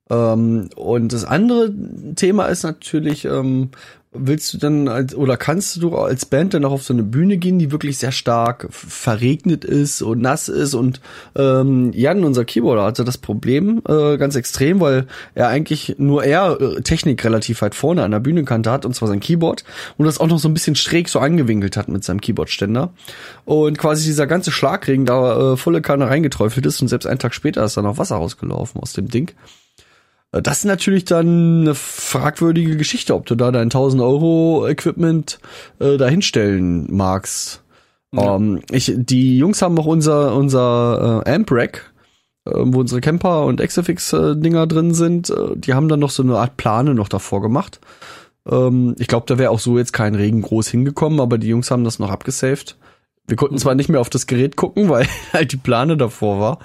Ähm, und das andere Thema ist natürlich, ähm, willst du dann als, oder kannst du als Band dann auch auf so eine Bühne gehen, die wirklich sehr stark verregnet ist und nass ist und ähm, Jan, unser Keyboarder, hatte das Problem äh, ganz extrem, weil er eigentlich nur er äh, Technik relativ weit vorne an der Bühnenkante hat und zwar sein Keyboard und das auch noch so ein bisschen schräg so angewinkelt hat mit seinem Keyboardständer und quasi dieser ganze Schlagregen da äh, volle Kanne reingeträufelt ist und selbst einen Tag später ist dann noch Wasser rausgelaufen aus dem Ding. Äh, Das ist natürlich dann eine fragwürdige Geschichte, ob du da dein 1000 Euro Equipment äh, dahinstellen magst. Ja. Ähm, ich, die Jungs haben auch unser unser äh, Amp Rack, äh, wo unsere Camper und Exafix äh, Dinger drin sind. Äh, die haben dann noch so eine Art Plane noch davor gemacht. Ähm, ich glaube, da wäre auch so jetzt kein Regen groß hingekommen, aber die Jungs haben das noch abgesaved. Wir konnten zwar nicht mehr auf das Gerät gucken, weil halt die Plane davor war.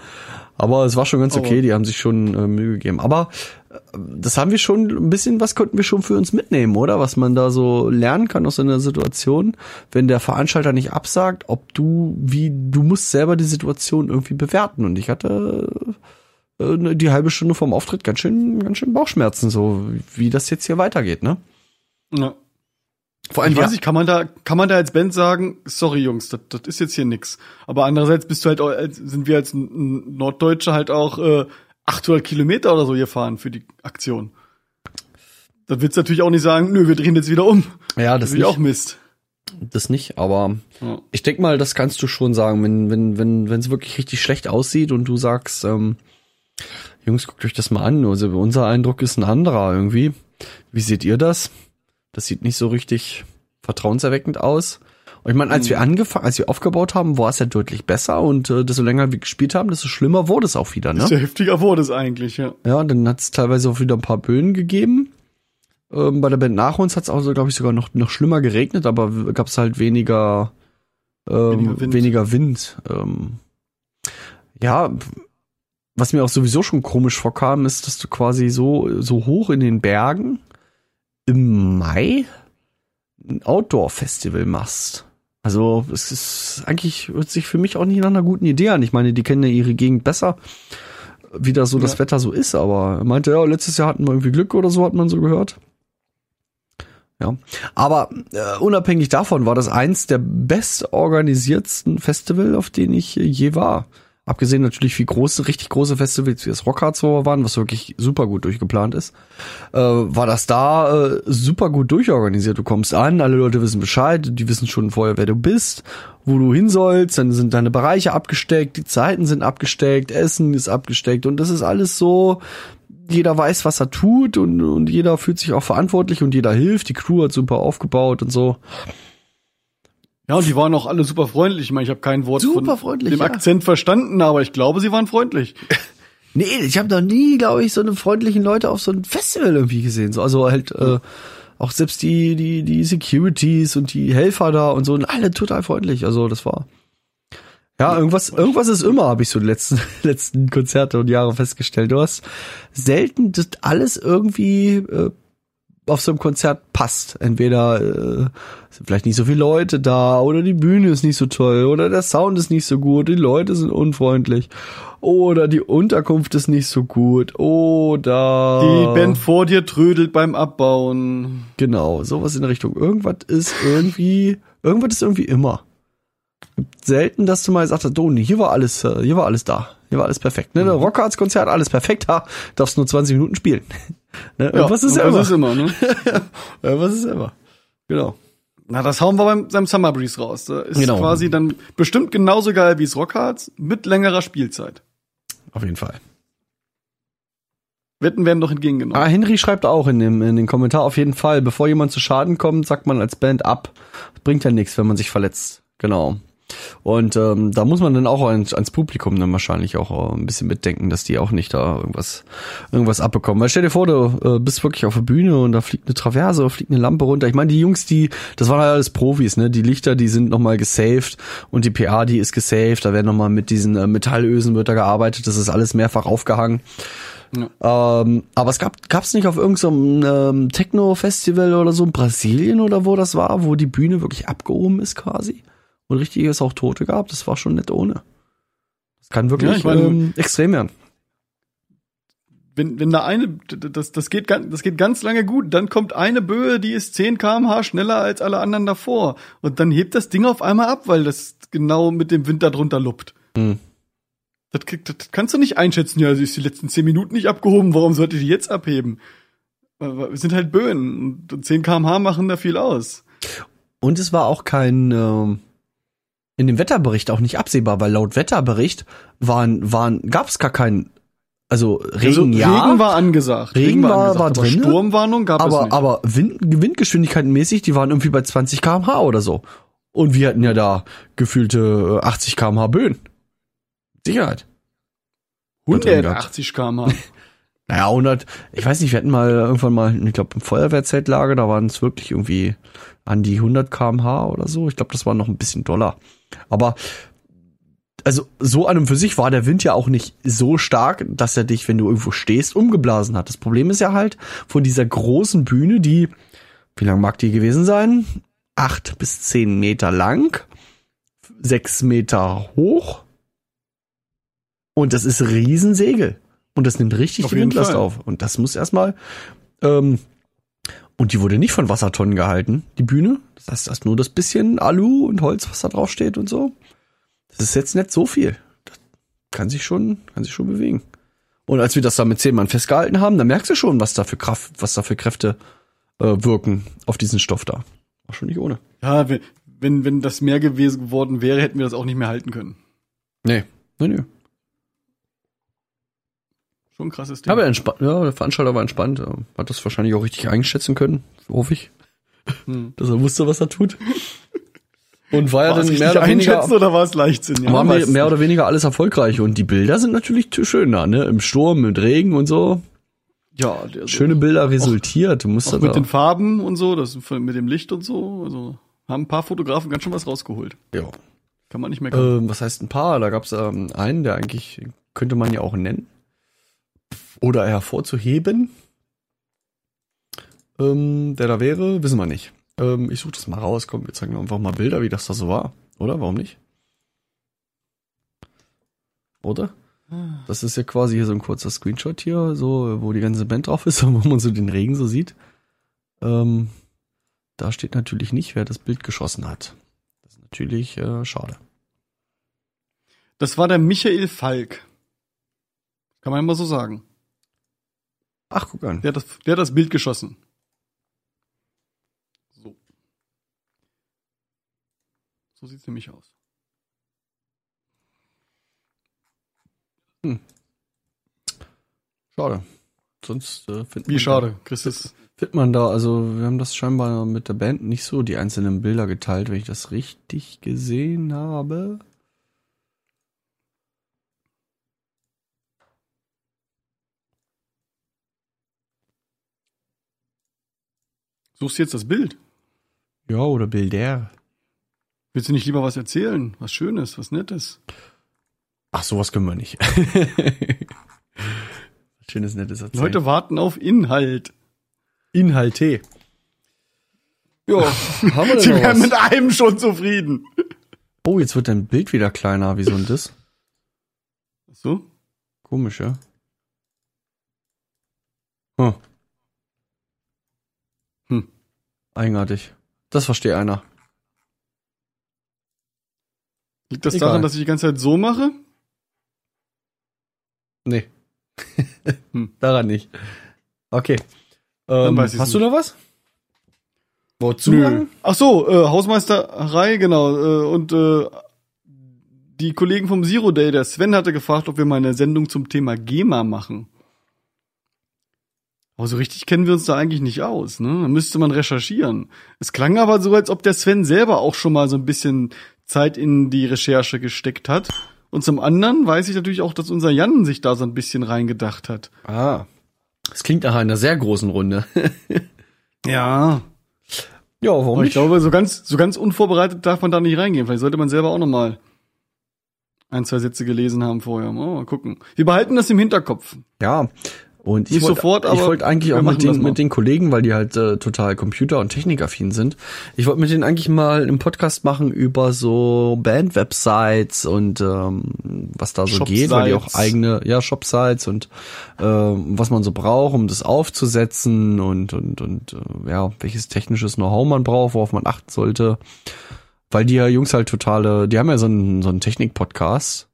Aber es war schon ganz okay, die haben sich schon äh, Mühe gegeben. Aber äh, das haben wir schon, ein bisschen was konnten wir schon für uns mitnehmen, oder? Was man da so lernen kann aus so einer Situation, wenn der Veranstalter nicht absagt, ob du, wie, du musst selber die Situation irgendwie bewerten. Und ich hatte äh, die halbe Stunde vom Auftritt ganz schön, ganz schön Bauchschmerzen, so wie das jetzt hier weitergeht, ne? Ja. Vor allem, Ich weiß nicht, kann man da, kann man da als Band sagen, sorry Jungs, das, das ist jetzt hier nix. Aber andererseits bist du halt, auch, sind wir als Norddeutsche halt auch äh, 800 Kilometer oder so gefahren für die Aktion. Da willst du natürlich auch nicht sagen, nö, wir drehen jetzt wieder um. ja, Das ist auch Mist. das nicht, aber Ja. Ich denke mal, das kannst du schon sagen, wenn wenn wenn wenn es wirklich richtig schlecht aussieht und du sagst, ähm, Jungs, guckt euch das mal an. Also unser Eindruck ist ein anderer irgendwie. Wie seht ihr das? Das sieht nicht so richtig vertrauenserweckend aus. Und ich meine, als wir angefangen, als wir aufgebaut haben, war es ja deutlich besser und äh, desto länger wir gespielt haben, desto schlimmer wurde es auch wieder, ne? Desto heftiger wurde es eigentlich, ja. Ja, dann hat es teilweise auch wieder ein paar Böen gegeben. Ähm, bei der Band nach uns hat es auch, so, glaube ich, sogar noch, noch schlimmer geregnet, aber gab es halt weniger, ähm, Weniger weniger Wind. Wind. Ähm, ja, was mir auch sowieso schon komisch vorkam, ist, dass du quasi so, so hoch in den Bergen im Mai ein Outdoor-Festival machst. Also es ist eigentlich hört sich für mich auch nicht nach einer guten Idee an. Ich meine, die kennen ja ihre Gegend besser, wie da so das Ja. Wetter so ist. Aber er meinte, ja, letztes Jahr hatten wir irgendwie Glück oder so, hat man so gehört. Ja, aber äh, unabhängig davon war das eins der bestorganisiertsten Festival, auf denen ich je war. Abgesehen natürlich wie große, richtig große Festivals wie das Rockhard so waren, was wirklich super gut durchgeplant ist, äh, war das da äh, super gut durchorganisiert. Du kommst an, alle Leute wissen Bescheid, die wissen schon vorher, wer du bist, wo du hin sollst, dann sind deine Bereiche abgesteckt, die Zeiten sind abgesteckt, Essen ist abgesteckt und das ist alles so, jeder weiß, was er tut und, und jeder fühlt sich auch verantwortlich und jeder hilft. Die Crew hat super aufgebaut und so. Ja, und die waren auch alle super freundlich. Ich meine, ich habe kein Wort Super von dem ja. Akzent verstanden, aber ich glaube, sie waren freundlich. Nee, ich habe noch nie, glaube ich, so eine freundlichen Leute auf so einem Festival irgendwie gesehen. So, also halt äh, auch selbst die die die Securities und die Helfer da und so und alle total freundlich. Also das war ja irgendwas irgendwas ist immer, habe ich so die letzten letzten Konzerte und Jahre festgestellt. Du hast selten das alles irgendwie äh, auf so einem Konzert passt. Entweder äh, sind vielleicht nicht so viele Leute da oder die Bühne ist nicht so toll oder der Sound ist nicht so gut, die Leute sind unfreundlich oder die Unterkunft ist nicht so gut oder Die Band vor dir trödelt beim Abbauen. genau sowas in der Richtung. Irgendwas ist irgendwie irgendwas ist irgendwie immer. Gibt Selten, dass du mal gesagt hast, oh, nee, hier war alles, äh, hier war alles da, hier war alles perfekt. Ne, Mhm. mhm. Rockarts Konzert, alles perfekt, ha, darfst nur 20 Minuten spielen. ne, irgendwas ist ja irgendwas immer. ist immer, ne? Irgendwas ist immer. Genau. Na, das hauen wir beim seinem Summer Breeze raus. Da ist Genau. quasi dann bestimmt genauso geil wie es Rockhards mit längerer Spielzeit. Auf jeden Fall. Wetten werden doch entgegengenommen. Ah, Henry schreibt auch in dem in den Kommentar auf jeden Fall, bevor jemand zu Schaden kommt, sagt man als Band ab. Bringt ja nichts, wenn man sich verletzt. Genau. Und ähm, da muss man dann auch ans, ans Publikum dann wahrscheinlich auch äh, ein bisschen mitdenken, dass die auch nicht da irgendwas irgendwas abbekommen. Weil stell dir vor, du äh, bist wirklich auf der Bühne und da fliegt eine Traverse oder fliegt eine Lampe runter. Ich meine, die Jungs, die, das waren halt alles Profis, ne? Die Lichter, die sind nochmal gesaved und die PA, die ist gesaved. Da werden nochmal mit diesen äh, Metallösen wird da gearbeitet. Das ist alles mehrfach aufgehangen. Ähm, aber es gab gab's nicht auf irgendeinem ähm, Techno-Festival oder so in Brasilien oder wo das war, wo die Bühne wirklich abgehoben ist quasi und richtig es auch Tote gab. Das war schon nicht ohne. Das kann wirklich Ja, ich meine, ähm, extrem werden. wenn, wenn da eine, das, das geht ganz, das geht ganz lange gut, dann kommt eine Böe, die ist 10 kmh schneller als alle anderen davor. Und dann hebt das Ding auf einmal ab, weil das genau mit dem Wind da drunter luppt. Hm. Das, das kannst du nicht einschätzen. Ja, sie ist die letzten 10 Minuten nicht abgehoben, warum sollte die jetzt abheben? Wir sind halt Böen und 10 kmh machen da viel aus. Und es war auch kein, ähm, in dem Wetterbericht auch nicht absehbar, weil laut Wetterbericht waren, waren, gab es gar keinen, also Regen Also, ja, Regen war angesagt. Regen war- angesagt, war drin, Sturmwarnung gab es aber, nicht. aber Wind, Windgeschwindigkeitenmäßig, die waren irgendwie bei 20 kmh oder so. Und wir hatten ja da gefühlte äh, 80 kmh Böen. Sicherheit. 180 kmh. Naja, 100, ich weiß nicht, wir hatten mal irgendwann mal, ich glaube, ein Feuerwehrzeltlager, da waren es wirklich irgendwie an die 100 kmh oder so. Ich glaube, das war noch ein bisschen doller. Aber, also, so an und für sich war der Wind ja auch nicht so stark, dass er dich, wenn du irgendwo stehst, umgeblasen hat. Das Problem ist ja halt, von dieser großen Bühne, die, wie lang mag die gewesen sein? Acht bis zehn Meter lang, sechs Meter hoch. Und das ist Riesensegel. Und das nimmt richtig Auf die Windlast Fall. auf. Und das muss erstmal, ähm, und die wurde nicht von Wassertonnen gehalten, die Bühne. Das heißt, da ist nur das bisschen Alu und Holz, was da drauf steht und so. Das ist jetzt nicht so viel. Das kann sich schon, kann sich schon bewegen. Und als wir das da mit zehn Mann festgehalten haben, dann merkst du schon, was da für Kraft, was da für Kräfte äh, wirken auf diesen Stoff da. War schon nicht ohne. Ja, wenn, wenn, wenn das mehr gewesen geworden wäre, hätten wir das auch nicht mehr halten können. Nee. Nee, nee. Schon ein krasses Ding. Aber entspannt, ja, der Veranstalter war entspannt. Hat das wahrscheinlich auch richtig einschätzen können, hoffe ich. Hm. Dass er wusste, was er tut. Und war ja War es dann mehr oder weniger, einschätzen oder war es Leichtsinn? Ja, war man mehr, mehr oder weniger alles erfolgreich. Und die Bilder sind natürlich schön da, ne? Im Sturm, mit Regen und so. ja, Schöne Bilder resultiert. Du musst auch da, mit den Farben und so, das mit dem Licht und so. Also haben ein paar Fotografen ganz schön was rausgeholt. ja. Kann man nicht meckern. Ähm, was heißt ein paar? Da gab's ähm, einen, der eigentlich könnte man ja auch nennen. Oder hervorzuheben. Ähm, der da wäre, wissen wir nicht. Ähm, ich suche das mal raus. Komm, wir zeigen einfach mal Bilder, wie das da so war. Oder? Warum nicht? Oder? Das ist ja quasi hier so ein kurzer Screenshot hier, so, wo die ganze Band drauf ist, wo man so den Regen so sieht. Ähm, da steht natürlich nicht, wer das Bild geschossen hat. Das ist natürlich äh, schade. Das war der Michael Falk. Kann man immer so sagen. Ach, guck an. Der hat das, der hat das Bild geschossen. So. So sieht's nämlich aus. Schade. Sonst äh, findet Wie schade. Da, findet man da, also wir haben das scheinbar mit der Band nicht so die einzelnen Bilder geteilt, wenn ich das richtig gesehen habe. Suchst du jetzt das Bild? Ja, oder Bilder. Willst du nicht lieber was erzählen? Was Schönes, was Nettes? Ach, sowas können wir nicht. Schönes, nettes Erzählen. Leute warten auf Inhalt. Inhalte. Ja, haben wir Sie wären mit einem schon zufrieden. Oh, jetzt wird dein Bild wieder kleiner. Wieso denn das? So? Komisch, ja? Hm. Hm. Eigenartig. Das versteht einer. Liegt das Egal. daran, dass ich die ganze Zeit so mache? Nee. Hm. Daran nicht. Okay. Ähm, hast du nicht. noch was? Wozu? Nö. Ach so, äh, Hausmeisterei, genau. Äh, und äh, die Kollegen vom Zero Day, der Sven hatte gefragt, ob wir mal eine Sendung zum Thema GEMA machen. Aber so richtig kennen wir uns da eigentlich nicht aus, ne? Da müsste man recherchieren. Es klang aber so, als ob der Sven selber auch schon mal so ein bisschen Zeit in die Recherche gesteckt hat. Und zum anderen weiß ich natürlich auch, dass unser Jan sich da so ein bisschen reingedacht hat. Ah. Das klingt nach einer sehr großen Runde. Ja. ja, warum Aber ich glaube, so ganz, so ganz unvorbereitet darf man da nicht reingehen. Vielleicht sollte man selber auch noch mal ein, zwei Sätze gelesen haben vorher. Oh, mal gucken. Wir behalten das im Hinterkopf. Ja. Und ich wollte, wollte eigentlich auch mit den, mit den Kollegen, weil die halt äh, total Computer- und Technikaffin sind. Ich wollte mit denen eigentlich mal einen Podcast machen über so Band-Websites und ähm, was da so geht, weil die auch eigene, ja, Shop-Sites und ähm, was man so braucht, um das aufzusetzen und und und äh, ja, welches technisches Know-how man braucht, worauf man achten sollte. Weil die ja Jungs halt totale, die haben ja so einen, so einen Technik-Podcast,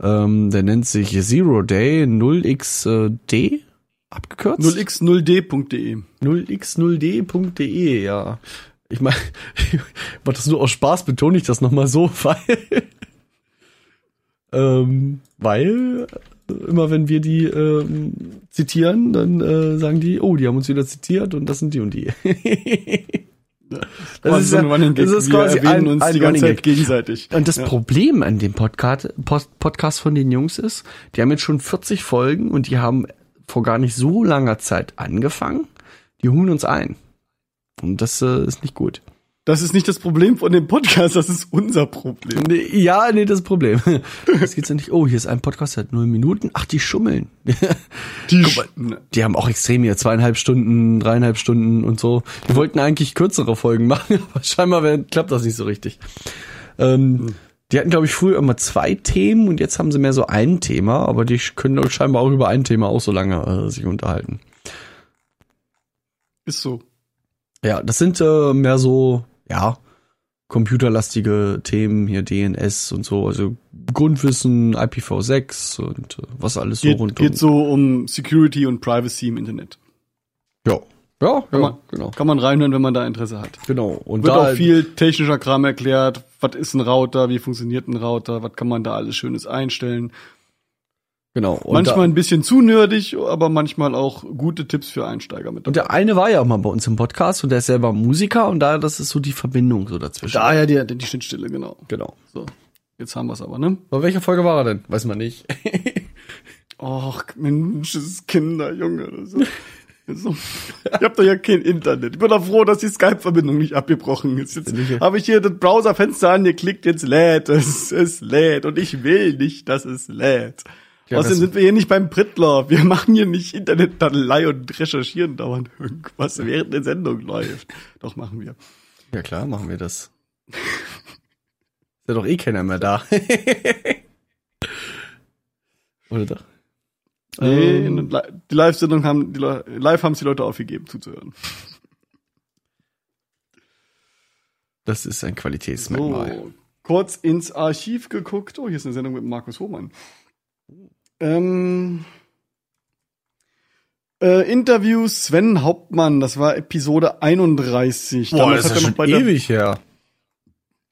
ähm, der nennt sich Zero Day 0xD abgekürzt. 0x0d.de. 0x0d.de, ja. Ich meine, mach das nur aus Spaß, betone ich das nochmal so, weil, ähm, weil äh, immer wenn wir die ähm, zitieren, dann äh, sagen die, oh, die haben uns wieder zitiert und das sind die und die. Das ist ein Running Gag. das ist Wir quasi erwähnen ein, uns ein die ganze Zeit gegenseitig. Und das Ja. Problem an dem Podcast, Podcast von den Jungs ist, die haben jetzt schon 40 Folgen und die haben vor gar nicht so langer Zeit angefangen. Die holen uns ein. Und das äh, ist nicht gut. Das ist nicht das Problem von dem Podcast, das ist unser Problem. Nee, Ja, nee, das Problem. Das geht's ja nicht. Oh, hier ist ein Podcast seit null Minuten. Ach, die schummeln. Die Guck mal, die haben auch extrem hier zweieinhalb Stunden, dreieinhalb Stunden und so. Die wollten eigentlich kürzere Folgen machen, aber scheinbar klappt das nicht so richtig. Ähm, Die hatten, glaube ich, früher immer zwei Themen und jetzt haben sie mehr so ein Thema, aber die können scheinbar auch über ein Thema auch so lange äh, sich unterhalten. ist so. Ja, das sind äh, mehr so, ja, computerlastige Themen, hier DNS und so, also Grundwissen, IPv6 und äh, was alles so Geht, rund geht so um Security und Privacy im Internet. Ja, ja, Kann, ja man, genau. kann man reinhören, wenn man da Interesse hat. Genau. Und Wird da auch viel technischer Kram erklärt. Was ist ein Router? Wie funktioniert ein Router? Was kann man da alles Schönes einstellen? genau. Und manchmal ein bisschen zu nerdig, aber manchmal auch gute Tipps für Einsteiger mit und dabei. der eine war ja auch mal bei uns im Podcast und der ist selber Musiker und da das ist so die Verbindung so dazwischen. Daher die, die Schnittstelle, genau. Genau. So, jetzt haben wir es aber, ne? Bei welcher Folge war er denn? Weiß man nicht. Och, Mensch, das ist Kinder, Junge. So. Ich hab doch ja kein Internet. Ich bin doch froh, dass die Skype-Verbindung nicht abgebrochen ist. Jetzt habe ich hier das Browserfenster angeklickt, jetzt lädt es, es lädt und ich will nicht, dass es lädt. Ja, Außerdem sind wir hier nicht beim Prittler. Wir machen hier nicht Internetdadelei und recherchieren dauernd irgendwas, während der Sendung läuft. Doch, machen wir. ja klar, machen wir das. ist ja doch eh keiner mehr da. Oder doch? Nee, Ähm, die Live-Sendung haben, die live haben es die Leute aufgegeben zuzuhören. Das ist ein Qualitätsmerkmal. So, kurz ins Archiv geguckt. Oh, hier ist eine Sendung mit Markus Hohmann. Ähm, äh, Interviews Sven Hauptmann, das war Episode 31. Damals hat er noch bei der- ewig her.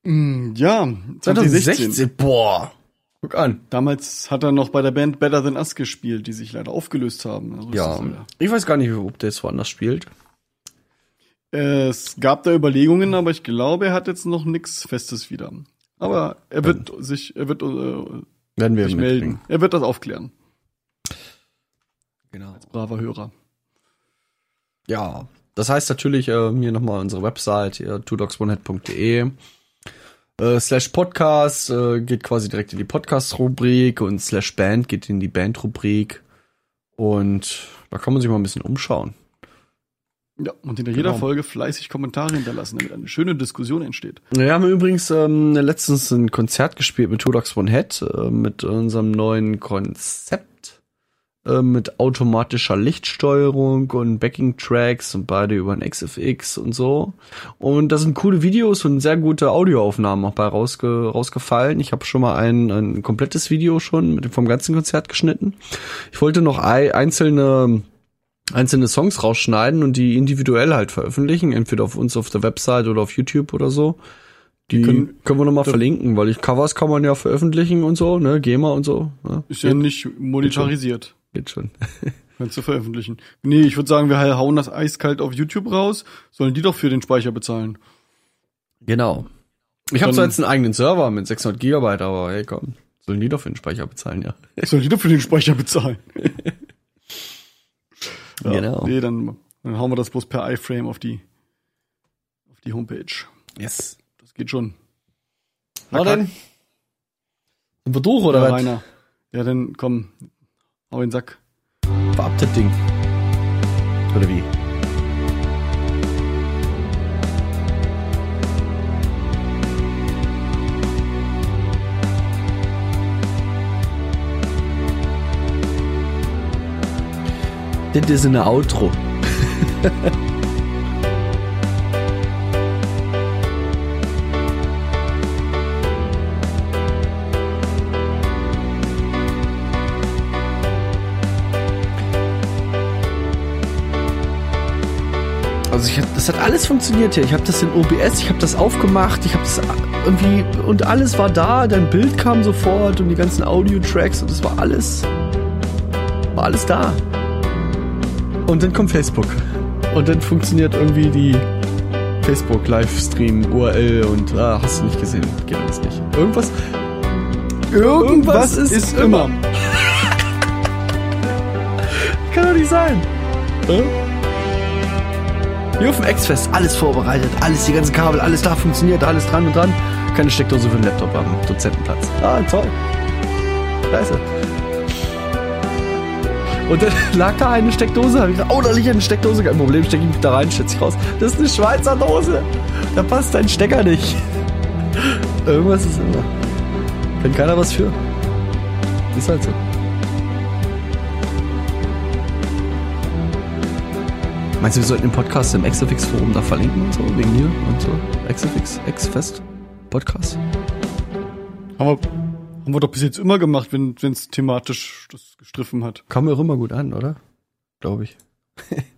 Mm, ja, 2016. 2016. Boah. Guck an. Damals hat er noch bei der Band Better Than Us gespielt, die sich leider aufgelöst haben. Also Ja. ist das, Ich weiß gar nicht, ob der jetzt woanders spielt. äh, Es gab da Überlegungen, aber ich glaube, er hat jetzt noch nichts Festes wieder. Aber er wird sich, er wird äh, Werden wir sich melden. Er wird das aufklären. Genau. Braver Hörer. Ja, das heißt natürlich äh, hier nochmal unsere Website, hier twodogsonehand.de äh, slash Podcast äh, geht quasi direkt in die Podcast-Rubrik und slash Band geht in die Band-Rubrik und da kann man sich mal ein bisschen umschauen. Ja, und hinter jeder Genau. Folge fleißig Kommentare hinterlassen, damit eine schöne Diskussion entsteht. Wir haben übrigens ähm, letztens ein Konzert gespielt mit Two Dogs One Head, äh, mit unserem neuen Konzept, äh, mit automatischer Lichtsteuerung und Backing-Tracks und beide über ein XFX und so. Und da sind coole Videos und sehr gute Audioaufnahmen auch bei rausge rausgefallen. Ich habe schon mal ein, ein komplettes Video schon mit, vom ganzen Konzert geschnitten. Ich wollte noch ei- einzelne einzelne Songs rausschneiden und die individuell halt veröffentlichen, entweder auf uns auf der Website oder auf YouTube oder so. Die können, können- wir nochmal verlinken, weil ich Covers kann man ja veröffentlichen und so, ne, GEMA und so. Ne? Ist ja nicht monetarisiert. Geht schon. Kannst du veröffentlichen. Nee, ich würde sagen, wir hauen das eiskalt auf YouTube raus. Sollen die doch für den Speicher bezahlen. Genau. Ich habe zwar jetzt einen eigenen Server mit 600 Gigabyte, aber hey komm, sollen die doch für den Speicher bezahlen, ja. Sollen die doch für den Speicher bezahlen. ja, Genau. Nee, dann, dann hauen wir das bloß per iFrame auf die, auf die Homepage. Yes. Das geht schon. Na Hack, denn? Sind wir durch, oder Ja, was? Rainer. Ja, dann komm, hau in den Sack. Verab das Ding. Oder wie? Das ist eine Outro. Also ich hab, das hat alles funktioniert hier. Ich habe das in OBS, ich habe das aufgemacht, ich habe das irgendwie und alles war da. Dein Bild kam sofort und die ganzen Audio-Tracks und es war alles, war alles da. Und dann kommt Facebook und dann funktioniert irgendwie die Facebook Livestream URL und ah, hast du nicht gesehen, geht alles nicht. Irgendwas, Irgendwas ist, immer. kann doch nicht sein. Hä? Hier auf dem X-Fest, alles vorbereitet, alles, die ganzen Kabel, alles da funktioniert, alles dran und dran. Keine Steckdose für den Laptop am Dozentenplatz. Ah, toll. Scheiße. Und dann lag da eine Steckdose, hab ich gedacht, oh, da liegt eine Steckdose, kein Problem, stecke ich mich da rein, schätze ich raus. Das ist eine Schweizer Dose. Da passt dein Stecker nicht. Irgendwas ist immer. Kann keiner was für. Ist halt so. Meinst du, wir sollten den Podcast im Exafix-Forum da verlinken und so, wegen mir und so? Exafix, X-Fest, Podcast? Haben wir, haben wir doch bis jetzt immer gemacht, wenn es thematisch das gestriffen hat. Kam mir auch immer gut an, oder? Glaube ich.